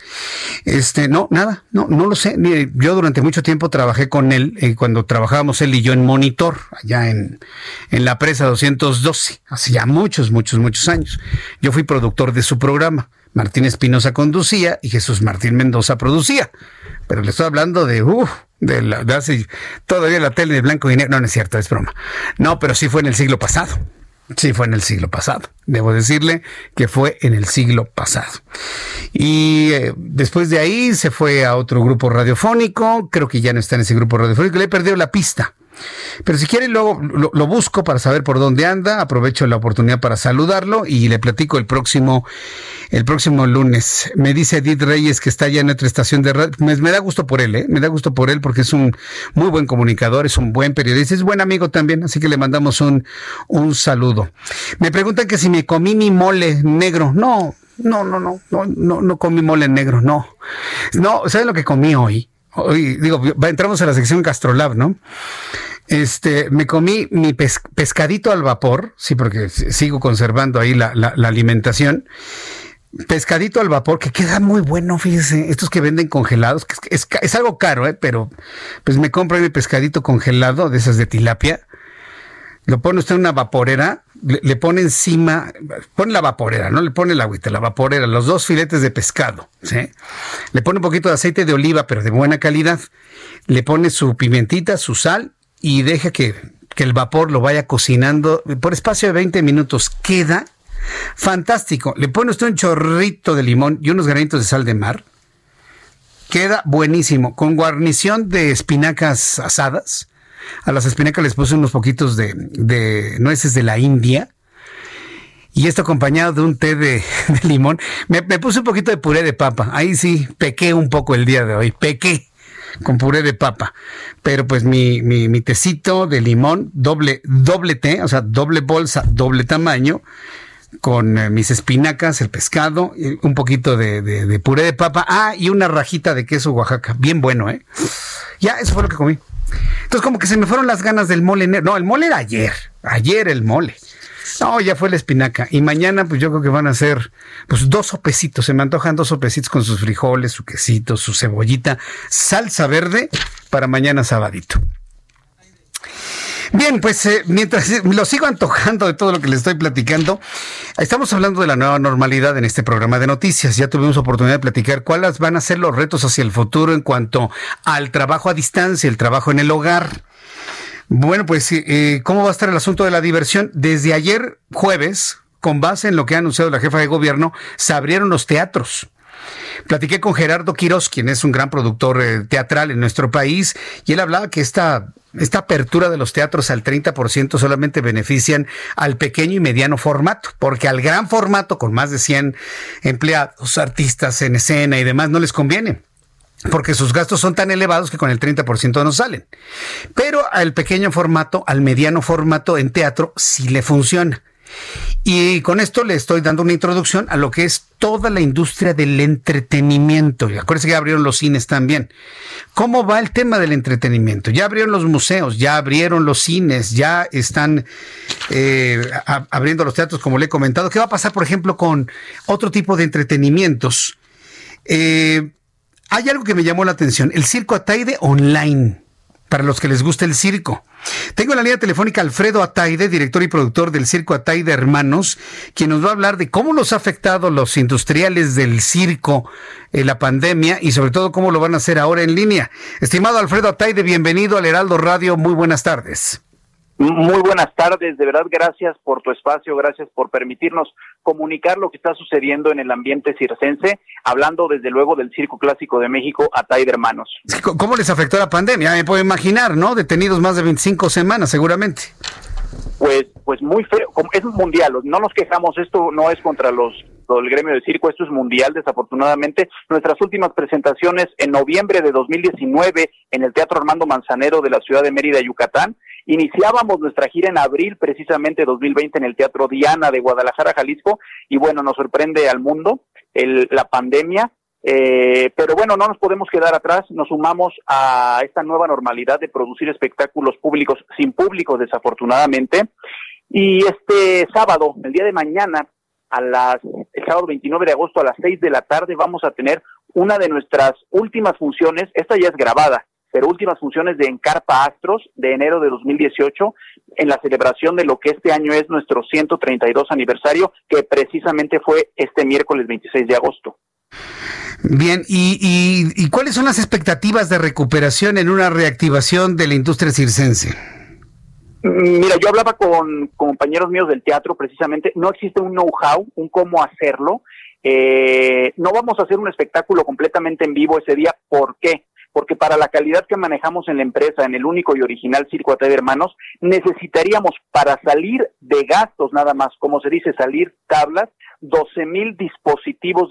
Este, no, nada, no, no lo sé. Mire, yo durante mucho tiempo trabajé con él, eh, cuando trabajábamos él y yo en Monitor, allá en, en la presa 212, hace ya muchos, muchos, muchos años. Yo fui productor de su programa. Martín Espinosa conducía y Jesús Martín Mendoza producía. Pero le estoy hablando de, uh, de, la, de hace todavía la tele de blanco y negro. No, no es cierto, es broma. No, pero sí fue en el siglo pasado. Sí, fue en el siglo pasado. Debo decirle que fue en el siglo pasado. Y eh, después de ahí se fue a otro grupo radiofónico. Creo que ya no está en ese grupo radiofónico. Le he perdido la pista. Pero si quiere, luego lo, busco para saber por dónde anda. Aprovecho la oportunidad para saludarlo y le platico el próximo, el próximo lunes. Me dice Edith Reyes que está ya en otra estación de radio. Me, me, da gusto por él, ¿eh? Me da gusto por él porque es un muy buen comunicador, es un buen periodista, es buen amigo también. Así que le mandamos un, un saludo. Me preguntan que si me comí mi mole negro. No, no, no, no, no, no, no comí mole negro, no. No, ¿sabes lo que comí hoy? Hoy, digo, entramos a la sección Gastrolab, ¿no? Este, me comí mi pes pescadito al vapor, sí, porque sigo conservando ahí la, alimentación. Pescadito al vapor, que queda muy bueno, fíjese, estos que venden congelados, que es algo caro, ¿eh? pero pues me compro mi pescadito congelado, de esas de tilapia, lo pone usted en una vaporera, le, pone encima, pone la vaporera, no le pone el agüita, la vaporera, los dos filetes de pescado, ¿sí? Le pone un poquito de aceite de oliva, pero de buena calidad, le pone su pimentita, su sal y deja que, que el vapor lo vaya cocinando por espacio de 20 minutos. Queda fantástico. Le pone usted un chorrito de limón y unos granitos de sal de mar. Queda buenísimo, con guarnición de espinacas asadas a las espinacas les puse unos poquitos de, de nueces de la India. Y esto acompañado de un té de, [laughs] limón. Me, puse un poquito de puré de papa. Ahí sí, pequé un poco el día de hoy. Pequé con puré de papa. Pero pues mi, mi, mi tecito de limón, doble, doble té, o sea, doble bolsa, doble tamaño, con eh, mis espinacas, el pescado, un poquito de, de, de puré de papa. Ah, y una rajita de queso Oaxaca. Bien bueno, ¿eh? Ya, eso fue lo que comí. Entonces, como que se me fueron las ganas del mole. No, el mole era ayer. Ayer el mole. No, ya fue la espinaca. Y mañana, pues yo creo que van a ser, pues dos sopecitos. Se me antojan dos sopecitos con sus frijoles, su quesito, su cebollita, salsa verde para mañana sabadito. Bien, pues eh, mientras lo sigo antojando de todo lo que les estoy platicando, estamos hablando de la nueva normalidad en este programa de noticias. Ya tuvimos oportunidad de platicar cuáles van a ser los retos hacia el futuro en cuanto al trabajo a distancia, el trabajo en el hogar. Bueno, pues, eh, ¿cómo va a estar el asunto de la diversión? Desde ayer jueves, con base en lo que ha anunciado la jefa de gobierno, se abrieron los teatros. Platiqué con Gerardo Quiroz, quien es un gran productor eh, teatral en nuestro país, y él hablaba que esta, esta apertura de los teatros al 30% solamente benefician al pequeño y mediano formato, porque al gran formato, con más de 100 empleados, artistas en escena y demás, no les conviene porque sus gastos son tan elevados que con el 30% no salen. Pero al pequeño formato, al mediano formato en teatro, sí le funciona. Y con esto le estoy dando una introducción a lo que es toda la industria del entretenimiento. Y acuérdense que abrieron los cines también. ¿Cómo va el tema del entretenimiento? Ya abrieron los museos, ya abrieron los cines, ya están eh, abriendo los teatros, como le he comentado. ¿Qué va a pasar, por ejemplo, con otro tipo de entretenimientos? Eh, hay algo que me llamó la atención, el circo Ataide online. Para los que les gusta el circo. Tengo en la línea telefónica Alfredo Ataide, director y productor del Circo Ataide Hermanos, quien nos va a hablar de cómo los ha afectado los industriales del circo en la pandemia y sobre todo cómo lo van a hacer ahora en línea. Estimado Alfredo Ataide, bienvenido al Heraldo Radio. Muy buenas tardes. Muy buenas tardes, de verdad gracias por tu espacio, gracias por permitirnos comunicar lo que está sucediendo en el ambiente circense, hablando desde luego del Circo Clásico de México, Atay de Hermanos. ¿Cómo les afectó la pandemia? Me puedo imaginar, ¿no? Detenidos más de 25 semanas, seguramente. Pues, pues muy feo, es mundial, no nos quejamos, esto no es contra los el gremio de circo, esto es mundial desafortunadamente. Nuestras últimas presentaciones en noviembre de 2019 en el Teatro Armando Manzanero de la ciudad de Mérida, Yucatán, Iniciábamos nuestra gira en abril, precisamente 2020, en el Teatro Diana de Guadalajara, Jalisco, y bueno, nos sorprende al mundo el, la pandemia, eh, pero bueno, no nos podemos quedar atrás, nos sumamos a esta nueva normalidad de producir espectáculos públicos sin público, desafortunadamente. Y este sábado, el día de mañana, a las, el sábado 29 de agosto a las 6 de la tarde, vamos a tener una de nuestras últimas funciones, esta ya es grabada, pero últimas funciones de Encarpa Astros de enero de 2018 en la celebración de lo que este año es nuestro 132 aniversario, que precisamente fue este miércoles 26 de agosto. Bien, ¿y, cuáles son las expectativas de recuperación en una reactivación de la industria circense? Mira, yo hablaba con, compañeros míos del teatro precisamente, no existe un know-how, un cómo hacerlo. Eh, no vamos a hacer un espectáculo completamente en vivo ese día. ¿Por qué? Porque para la calidad que manejamos en la empresa, en el único y original Circo de Hermanos, necesitaríamos para salir de gastos nada más, como se dice, salir tablas, 12 mil dispositivos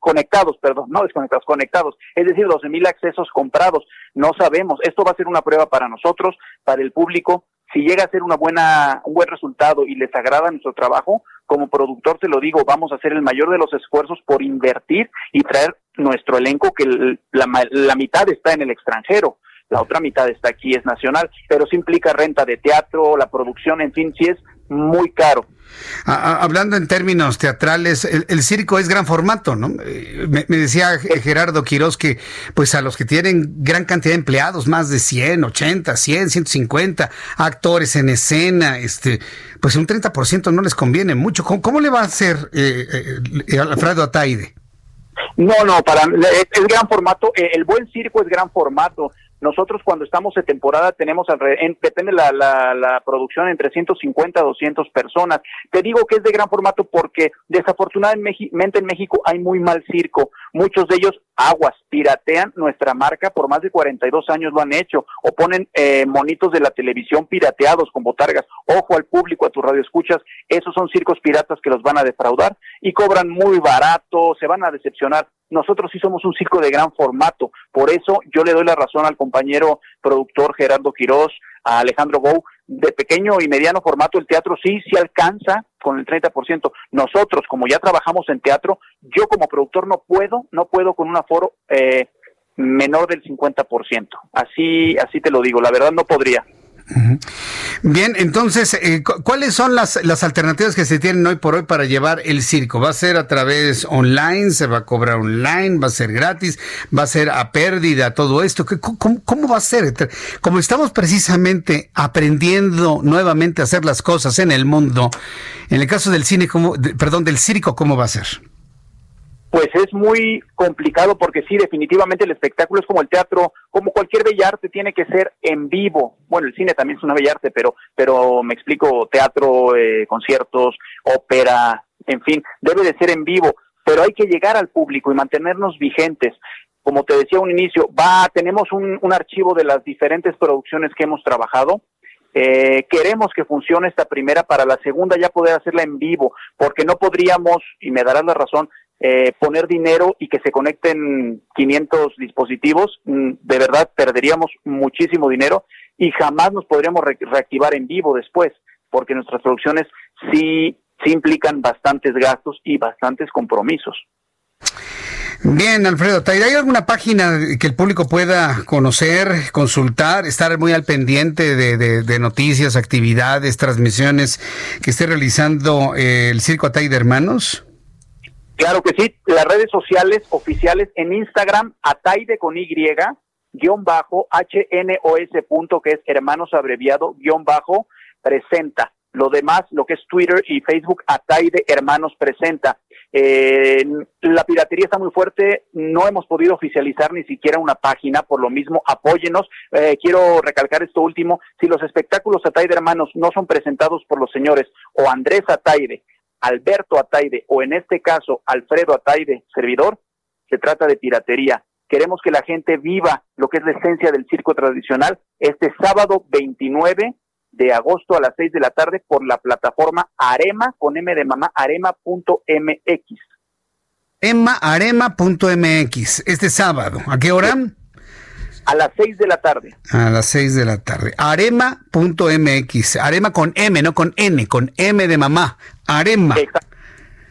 conectados, perdón, no desconectados, conectados, es decir, 12 mil accesos comprados. No sabemos, esto va a ser una prueba para nosotros, para el público. Si llega a ser una buena, un buen resultado y les agrada nuestro trabajo, como productor te lo digo, vamos a hacer el mayor de los esfuerzos por invertir y traer nuestro elenco, que la, la mitad está en el extranjero la otra mitad está aquí, es nacional, pero sí implica renta de teatro, la producción, en fin, sí es muy caro. Hablando en términos teatrales, el, circo es gran formato, ¿no? Eh, me, decía Gerardo Quiroz que, pues a los que tienen gran cantidad de empleados, más de 100, 80, 100, 150 actores en escena, este, pues un 30% no les conviene mucho. ¿Cómo, le va a hacer eh, eh, Alfredo Ataide? No, no, para es, es gran formato. Eh, el buen circo es gran formato. Nosotros cuando estamos de temporada tenemos, en, depende la, la, la producción, entre 150 a 200 personas. Te digo que es de gran formato porque desafortunadamente en México hay muy mal circo. Muchos de ellos aguas, piratean nuestra marca, por más de 42 años lo han hecho, o ponen eh, monitos de la televisión pirateados con botargas. Ojo al público, a tu radio escuchas, esos son circos piratas que los van a defraudar y cobran muy barato, se van a decepcionar. Nosotros sí somos un circo de gran formato, por eso yo le doy la razón al compañero productor Gerardo Quirós, a Alejandro Bou, de pequeño y mediano formato el teatro sí, sí alcanza con el 30%. Nosotros, como ya trabajamos en teatro, yo como productor no puedo, no puedo con un aforo eh, menor del 50%. Así, así te lo digo, la verdad no podría. Bien, entonces, eh, ¿cuáles son las, las alternativas que se tienen hoy por hoy para llevar el circo? ¿Va a ser a través online? ¿Se va a cobrar online? ¿Va a ser gratis? ¿Va a ser a pérdida todo esto? ¿Cómo, cómo va a ser? Como estamos precisamente aprendiendo nuevamente a hacer las cosas en el mundo, en el caso del cine, ¿cómo, perdón, del circo, ¿cómo va a ser? Pues es muy complicado porque sí, definitivamente el espectáculo es como el teatro, como cualquier bellarte, tiene que ser en vivo. Bueno, el cine también es una bellarte, pero, pero me explico, teatro, eh, conciertos, ópera, en fin, debe de ser en vivo, pero hay que llegar al público y mantenernos vigentes. Como te decía un inicio, va, tenemos un, un archivo de las diferentes producciones que hemos trabajado, eh, queremos que funcione esta primera para la segunda ya poder hacerla en vivo, porque no podríamos, y me darás la razón, eh, poner dinero y que se conecten 500 dispositivos, mm, de verdad perderíamos muchísimo dinero y jamás nos podríamos reactivar en vivo después, porque nuestras producciones sí, sí implican bastantes gastos y bastantes compromisos. Bien, Alfredo, ¿hay alguna página que el público pueda conocer, consultar, estar muy al pendiente de, noticias, actividades, transmisiones que esté realizando eh, el Circo Atay de Hermanos? Claro que sí, las redes sociales oficiales en Instagram, Ataide con Y, guion bajo HNOS punto, que es hermanos abreviado, guion bajo, presenta. Lo demás, lo que es Twitter y Facebook, Ataide Hermanos presenta. Eh, la piratería está muy fuerte, no hemos podido oficializar ni siquiera una página, por lo mismo, apóyenos. Eh, quiero recalcar esto último, si los espectáculos Ataide Hermanos no son presentados por los señores o Andrés Ataide, Alberto Ataide o en este caso Alfredo Ataide, servidor, se trata de piratería. Queremos que la gente viva lo que es la esencia del circo tradicional este sábado 29 de agosto a las 6 de la tarde por la plataforma Arema con M de mamá, arema.mx. Arema.mx, este sábado. ¿A qué hora? A las 6 de la tarde. A las 6 de la tarde. Arema.mx. Arema con M, no con N, con M de mamá. Arema.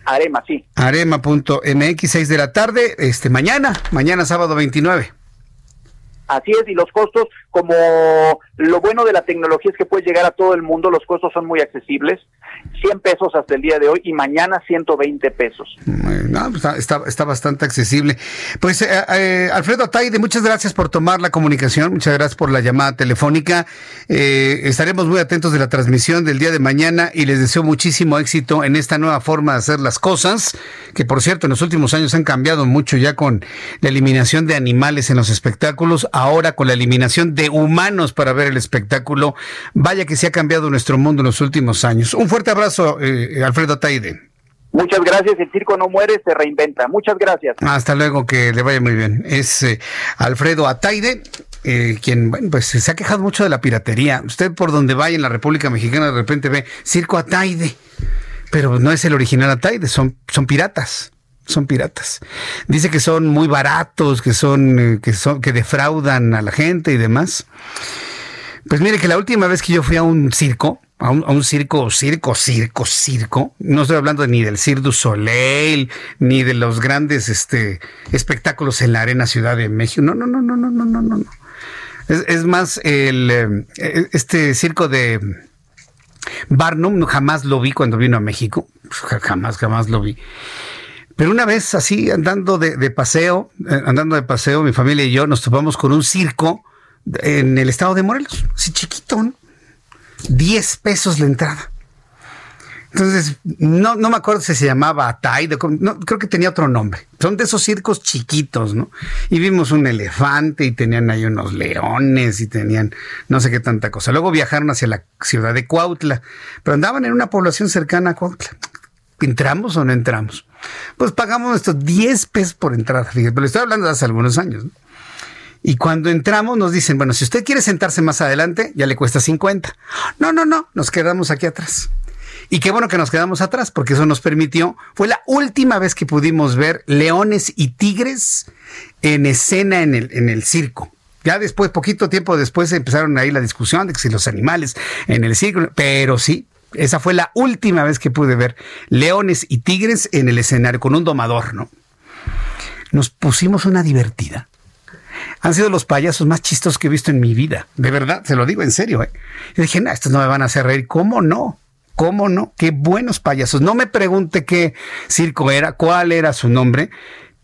Arema, sí. Arema.mx, 6 de la tarde, este mañana, mañana sábado 29. Así es, y los costos, como lo bueno de la tecnología es que puede llegar a todo el mundo, los costos son muy accesibles, 100 pesos hasta el día de hoy y mañana 120 pesos. No, pues, está, está, bastante accesible. Pues eh, eh, Alfredo Ataide, muchas gracias por tomar la comunicación, muchas gracias por la llamada telefónica. Eh, estaremos muy atentos de la transmisión del día de mañana y les deseo muchísimo éxito en esta nueva forma de hacer las cosas, que por cierto en los últimos años han cambiado mucho ya con la eliminación de animales en los espectáculos ahora con la eliminación de humanos para ver el espectáculo. Vaya que se ha cambiado nuestro mundo en los últimos años. Un fuerte abrazo, eh, Alfredo Taide. Muchas gracias, el circo no muere, se reinventa. Muchas gracias. Hasta luego, que le vaya muy bien. Es eh, Alfredo Ataide, eh, quien, bueno, pues se ha quejado mucho de la piratería. Usted por donde vaya en la República Mexicana de repente ve Circo Ataide, pero no es el original Ataide, son, son piratas son piratas. Dice que son muy baratos, que son, eh, que son, que defraudan a la gente y demás. Pues mire que la última vez que yo fui a un circo, a un, circo, circo, circo, circo, no estoy hablando ni del Cirque du Soleil, ni de los grandes este, espectáculos en la Arena Ciudad de México. No, no, no, no, no, no, no, no. Es, es más, el, eh, este circo de Barnum jamás lo vi cuando vino a México. Jamás, jamás lo vi. Pero una vez así, andando de, paseo, eh, andando de paseo, mi familia y yo nos topamos con un circo en el estado de Morelos, así chiquito, ¿no? 10 pesos la entrada. Entonces, no, no me acuerdo si se llamaba Atay, no, creo que tenía otro nombre. Son de esos circos chiquitos, ¿no? Y vimos un elefante y tenían ahí unos leones y tenían no sé qué tanta cosa. Luego viajaron hacia la ciudad de Cuautla, pero andaban en una población cercana a Cuautla. ¿Entramos o no entramos? Pues pagamos estos 10 pesos por entrada, fíjate, pero estoy hablando de hace algunos años. Y cuando entramos nos dicen, bueno, si usted quiere sentarse más adelante, ya le cuesta 50. No, no, no, nos quedamos aquí atrás. Y qué bueno que nos quedamos atrás, porque eso nos permitió, fue la última vez que pudimos ver leones y tigres en escena en el, en el circo. Ya después, poquito tiempo después, empezaron ahí la discusión de que si los animales en el circo, pero sí, esa fue la última vez que pude ver leones y tigres en el escenario con un domador, ¿no? Nos pusimos una divertida. Han sido los payasos más chistosos que he visto en mi vida. De verdad, se lo digo en serio. ¿eh? Dije, no, estos no me van a hacer reír. ¿Cómo no? ¿Cómo no? Qué buenos payasos. No me pregunte qué circo era, cuál era su nombre,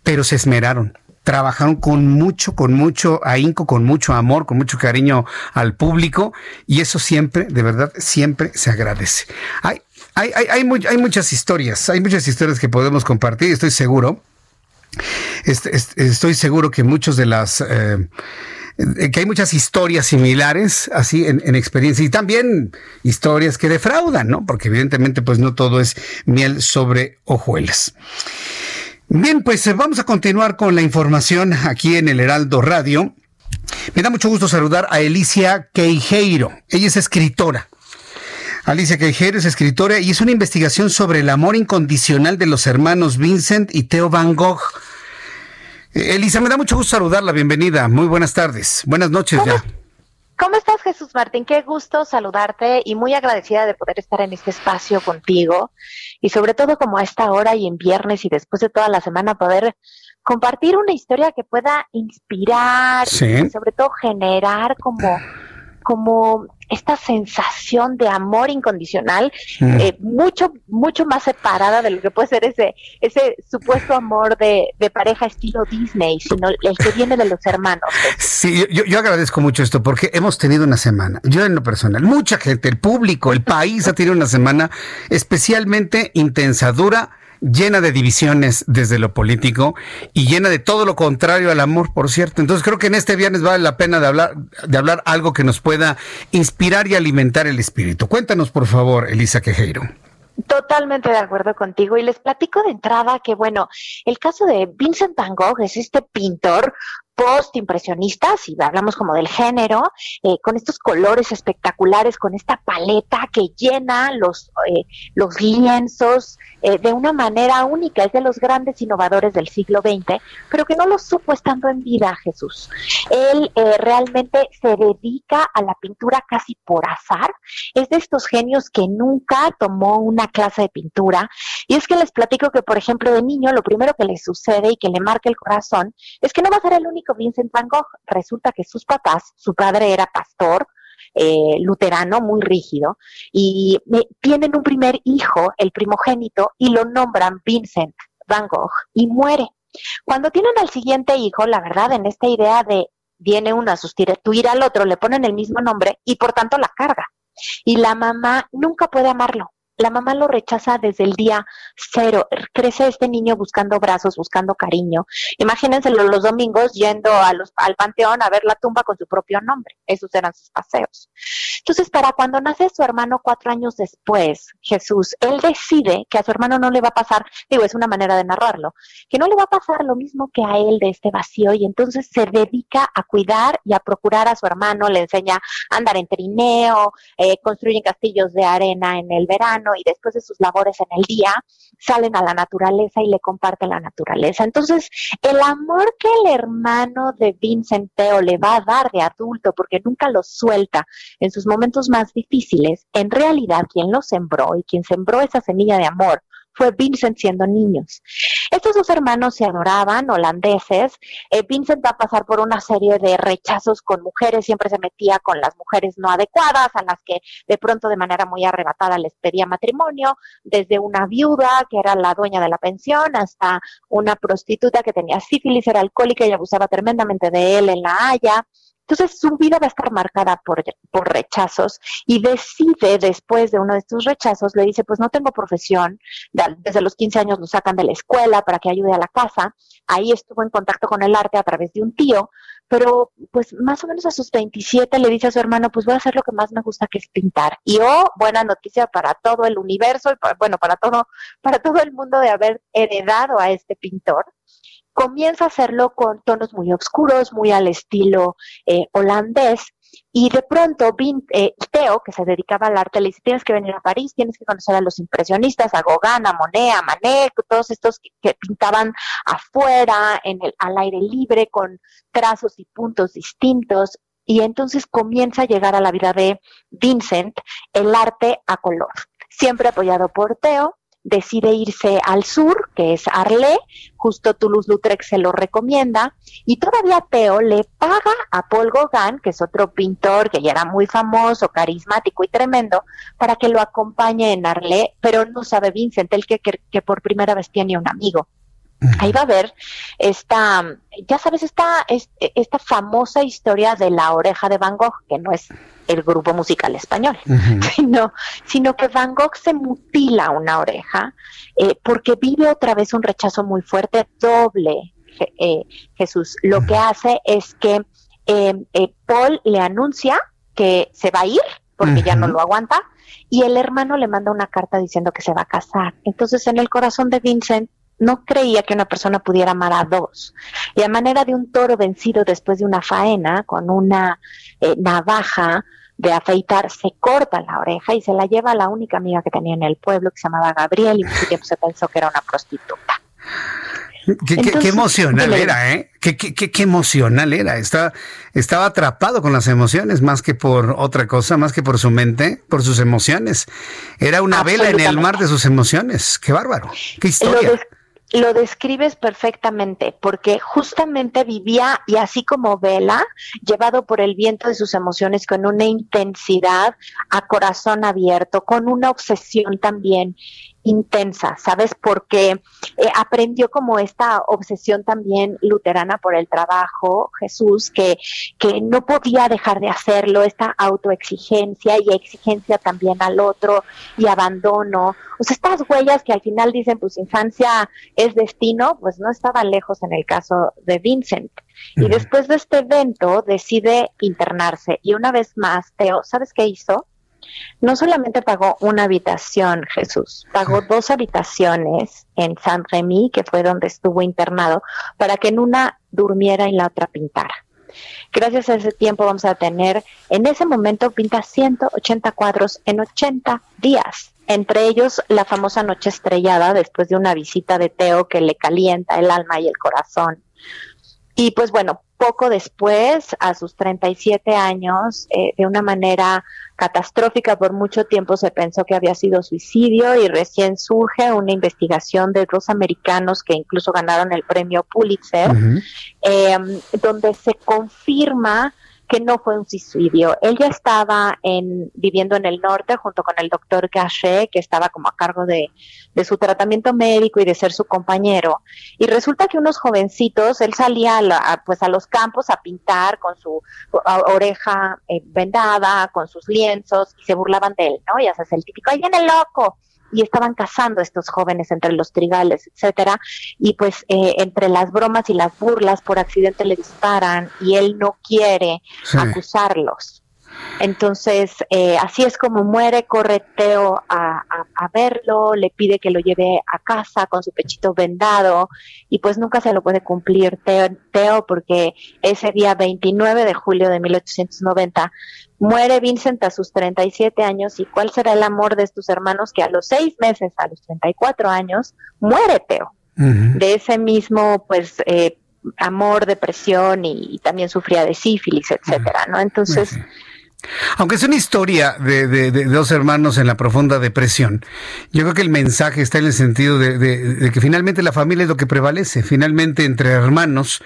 pero se esmeraron trabajaron con mucho, con mucho ahínco, con mucho amor, con mucho cariño al público y eso siempre, de verdad, siempre se agradece. Hay, hay, hay, hay muchas historias, hay muchas historias que podemos compartir, estoy seguro. Estoy seguro que muchos de las... Eh, que hay muchas historias similares así en, en, experiencia y también historias que defraudan, ¿no? Porque evidentemente pues no todo es miel sobre hojuelas. Bien, pues eh, vamos a continuar con la información aquí en el Heraldo Radio. Me da mucho gusto saludar a Alicia Queijeiro. Ella es escritora. Alicia Queijeiro es escritora y es una investigación sobre el amor incondicional de los hermanos Vincent y Theo Van Gogh. Eh, Elisa, me da mucho gusto saludarla. Bienvenida. Muy buenas tardes. Buenas noches ya. ¿Cómo estás, Jesús Martín? Qué gusto saludarte y muy agradecida de poder estar en este espacio contigo y sobre todo como a esta hora y en viernes y después de toda la semana poder compartir una historia que pueda inspirar y sobre todo generar como como esta sensación de amor incondicional, Mm. eh, mucho, mucho más separada de lo que puede ser ese, ese supuesto amor de, de pareja estilo Disney, sino el que viene de los hermanos. Sí, yo, yo agradezco mucho esto porque hemos tenido una semana, yo en lo personal, mucha gente, el público, el país ha tenido una semana especialmente intensa, dura, llena de divisiones desde lo político y llena de todo lo contrario al amor, por cierto. Entonces creo que en este viernes vale la pena de hablar, de hablar algo que nos pueda inspirar y alimentar el espíritu. Cuéntanos, por favor, Elisa Quejeiro. Totalmente de acuerdo contigo y les platico de entrada que, bueno, el caso de Vincent Van Gogh es este pintor post-impresionista, si hablamos como del género, eh, con estos colores espectaculares, con esta paleta que llena los, eh, los lienzos eh, de una manera única, es de los grandes innovadores del siglo XX, pero que no lo supo estando en vida Jesús. Él eh, realmente se dedica a la pintura casi por azar, es de estos genios que nunca tomó una clase de pintura, y es que les platico que, por ejemplo, de niño, lo primero que le sucede y que le marca el corazón es que no va a ser el único Vincent Van Gogh. Resulta que sus papás, su padre era pastor, eh, luterano, muy rígido, y tienen un primer hijo, el primogénito, y lo nombran Vincent Van Gogh, y muere. Cuando tienen al siguiente hijo, la verdad, en esta idea de viene uno a sustituir al otro, le ponen el mismo nombre y por tanto la carga. Y la mamá nunca puede amarlo. La mamá lo rechaza desde el día cero. Crece este niño buscando brazos, buscando cariño. Imagínenselo los domingos yendo a los, al panteón a ver la tumba con su propio nombre. Esos eran sus paseos. Entonces, para cuando nace su hermano cuatro años después, Jesús, él decide que a su hermano no le va a pasar, digo, es una manera de narrarlo, que no le va a pasar lo mismo que a él de este vacío y entonces se dedica a cuidar y a procurar a su hermano, le enseña a andar en trineo, eh, construyen castillos de arena en el verano y después de sus labores en el día salen a la naturaleza y le comparten la naturaleza. Entonces, el amor que el hermano de Vincent Teo le va a dar de adulto, porque nunca lo suelta en sus momentos más difíciles, en realidad quien lo sembró y quien sembró esa semilla de amor fue Vincent siendo niños. Estos dos hermanos se adoraban, holandeses. Eh, Vincent va a pasar por una serie de rechazos con mujeres, siempre se metía con las mujeres no adecuadas, a las que de pronto de manera muy arrebatada les pedía matrimonio, desde una viuda que era la dueña de la pensión hasta una prostituta que tenía sífilis, era alcohólica y abusaba tremendamente de él en la Haya. Entonces su vida va a estar marcada por, por, rechazos y decide después de uno de estos rechazos, le dice, pues no tengo profesión, desde los 15 años lo sacan de la escuela para que ayude a la casa, ahí estuvo en contacto con el arte a través de un tío, pero pues más o menos a sus 27 le dice a su hermano, pues voy a hacer lo que más me gusta que es pintar. Y oh, buena noticia para todo el universo y para, bueno, para todo, para todo el mundo de haber heredado a este pintor comienza a hacerlo con tonos muy oscuros, muy al estilo eh, holandés. Y de pronto, Vin, eh, Theo, que se dedicaba al arte, le dice, tienes que venir a París, tienes que conocer a los impresionistas, a Gauguin, a Monet, a Manet, todos estos que, que pintaban afuera, en el, al aire libre, con trazos y puntos distintos. Y entonces comienza a llegar a la vida de Vincent el arte a color, siempre apoyado por Theo, decide irse al sur, que es Arlé, justo Toulouse-Lautrec se lo recomienda, y todavía Theo le paga a Paul Gauguin, que es otro pintor que ya era muy famoso, carismático y tremendo, para que lo acompañe en Arlé, pero no sabe Vincent, el que, que por primera vez tiene un amigo. Ahí va a ver esta, ya sabes, esta, esta famosa historia de la oreja de Van Gogh, que no es el grupo musical español, uh [laughs] -huh. sino, sino que Van Gogh se mutila una oreja eh, porque vive otra vez un rechazo muy fuerte, doble. Eh, Jesús, lo que hace es que eh, Paul le anuncia que se va a ir porque uh -huh. ya no lo aguanta y el hermano le manda una carta diciendo que se va a casar. Entonces en el corazón de Vincent no creía que una persona pudiera amar a dos. Y a manera de un toro vencido después de una faena, con una eh, navaja de afeitar, se corta la oreja y se la lleva a la única amiga que tenía en el pueblo, que se llamaba Gabriel, y mucho tiempo se pensó que era una prostituta. Qué, Entonces, qué emocional era, ¿eh? Qué, qué, qué, emocional era. Estaba, estaba atrapado con las emociones más que por otra cosa, más que por su mente, por sus emociones. Era una vela en el mar de sus emociones. Qué bárbaro. Qué historia. Lo, des lo describes perfectamente, porque justamente vivía y así como Vela, llevado por el viento de sus emociones con una intensidad a corazón abierto, con una obsesión también intensa, ¿sabes? Porque eh, aprendió como esta obsesión también luterana por el trabajo, Jesús, que, que no podía dejar de hacerlo, esta autoexigencia y exigencia también al otro y abandono. O sea, estas huellas que al final dicen, pues infancia es destino, pues no estaban lejos en el caso de Vincent. Y después de este evento decide internarse. Y una vez más, Teo, ¿sabes qué hizo? No solamente pagó una habitación, Jesús, pagó dos habitaciones en San Remy, que fue donde estuvo internado, para que en una durmiera y en la otra pintara. Gracias a ese tiempo vamos a tener, en ese momento pinta 180 cuadros en 80 días, entre ellos la famosa Noche Estrellada después de una visita de Teo que le calienta el alma y el corazón. Y pues bueno, poco después, a sus 37 años, eh, de una manera catastrófica por mucho tiempo se pensó que había sido suicidio y recién surge una investigación de dos americanos que incluso ganaron el premio Pulitzer, em, donde se confirma que no fue un suicidio. Él ya estaba en, viviendo en el norte junto con el doctor Gachet, que estaba como a cargo de, su tratamiento médico y de ser su compañero. Y resulta que unos jovencitos, él salía a, pues a los campos a pintar con su oreja eh, vendada, con sus lienzos, y se burlaban de él, ¿no? Ya sabes, el típico, ahí viene loco y estaban cazando estos jóvenes entre los trigales, etcétera, y pues eh, entre las bromas y las burlas por accidente le disparan y él no quiere acusarlos. Entonces, eh, así es como muere, corre Teo a, verlo, le pide que lo lleve a casa con su pechito vendado y pues nunca se lo puede cumplir Teo, Teo porque ese día 29 de julio de 1890 muere Vincent a sus 37 años y cuál será el amor de estos hermanos que a los seis meses, a los 34 años, muere Teo. De ese mismo, pues, eh, amor, depresión y, también sufría de sífilis, etcétera, ¿no? Entonces... Aunque es una historia de, dos hermanos en la profunda depresión, yo creo que el mensaje está en el sentido de, que finalmente la familia es lo que prevalece. Finalmente, entre hermanos,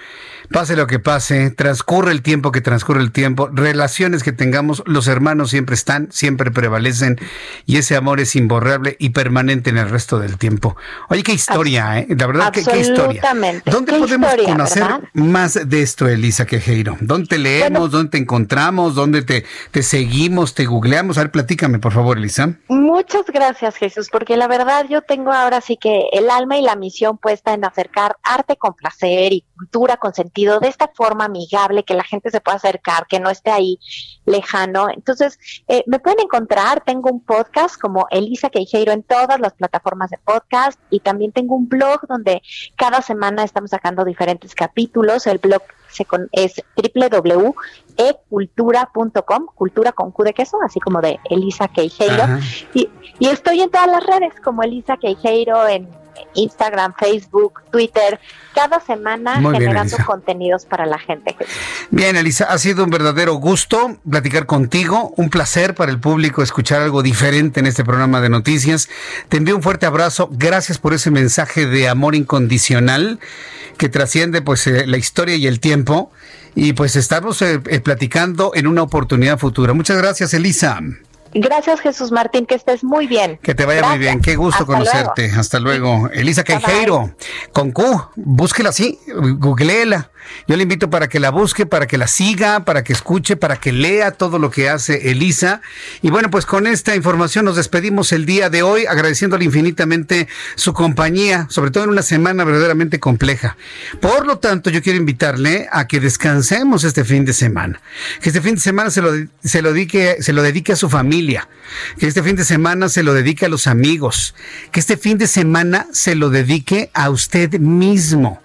pase lo que pase, transcurre el tiempo que transcurre el tiempo, relaciones que tengamos, los hermanos siempre están, siempre prevalecen y ese amor es imborrable y permanente en el resto del tiempo. Oye, qué historia, ¿eh? La verdad, qué, qué historia. ¿Dónde podemos conocer más de esto, Elisa Quejeiro? ¿Dónde te leemos? ¿Dónde te encontramos? ¿Dónde te, te seguimos? ¿Te googleamos? A ver, platícame, por favor, Elisa. Muchas gracias, Jesús, porque la verdad yo tengo ahora sí que el alma y la misión puesta en acercar arte con placer y cultura con sentido de esta forma amigable, que la gente se pueda acercar, que no esté ahí lejano. Entonces, eh, me pueden encontrar, tengo un podcast como Elisa Queijeiro en todas las plataformas de podcast y también tengo un blog donde cada semana estamos sacando diferentes capítulos. El blog se es www.ecultura.com, cultura con Q de queso, así como de Elisa Queijeiro. Y, y estoy en todas las redes como Elisa Queijeiro en Instagram, Facebook, Twitter, cada semana generando contenidos para la gente. Bien, Elisa, ha sido un verdadero gusto platicar contigo, un placer para el público escuchar algo diferente en este programa de noticias. Te envío un fuerte abrazo, gracias por ese mensaje de amor incondicional que trasciende pues eh, la historia y el tiempo y pues estamos eh, eh, platicando en una oportunidad futura. Muchas gracias, Elisa. Gracias, Jesús Martín, que estés muy bien. Que te vaya muy bien, qué gusto conocerte. Hasta luego. Elisa Queijeiro, con Q, búsquela así, googleela. Yo le invito para que la busque, para que la siga, para que escuche, para que lea todo lo que hace Elisa. Y bueno, pues con esta información nos despedimos el día de hoy, agradeciéndole infinitamente su compañía, sobre todo en una semana verdaderamente compleja. Por lo tanto, yo quiero invitarle a que descansemos este fin de semana. Que este fin de semana se lo, se lo, dedique, se lo dedique a su familia. Que este fin de semana se lo dedique a los amigos. Que este fin de semana se lo dedique a usted mismo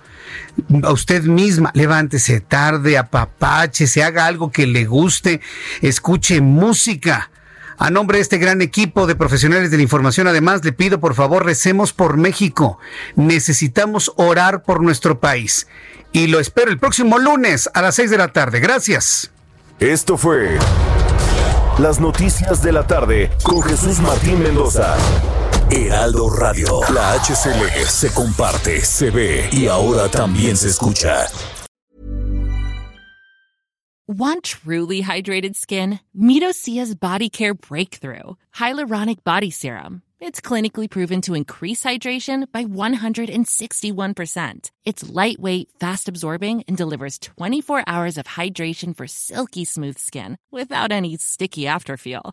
a usted misma, levántese tarde, apapache, se haga algo que le guste, escuche música. A nombre de este gran equipo de profesionales de la información, además, le pido por favor recemos por México. Necesitamos orar por nuestro país. Y lo espero el próximo lunes a las seis de la tarde. Gracias. Esto fue Las Noticias de la Tarde con Jesús Martín Mendoza. Heraldo Radio. La HCL se comparte, se ve y ahora también se escucha. Want truly hydrated skin? Meet Osea's Body Care Breakthrough Hyaluronic Body Serum. It's clinically proven to increase hydration by 161%. It's lightweight, fast absorbing, and delivers 24 hours of hydration for silky smooth skin without any sticky afterfeel.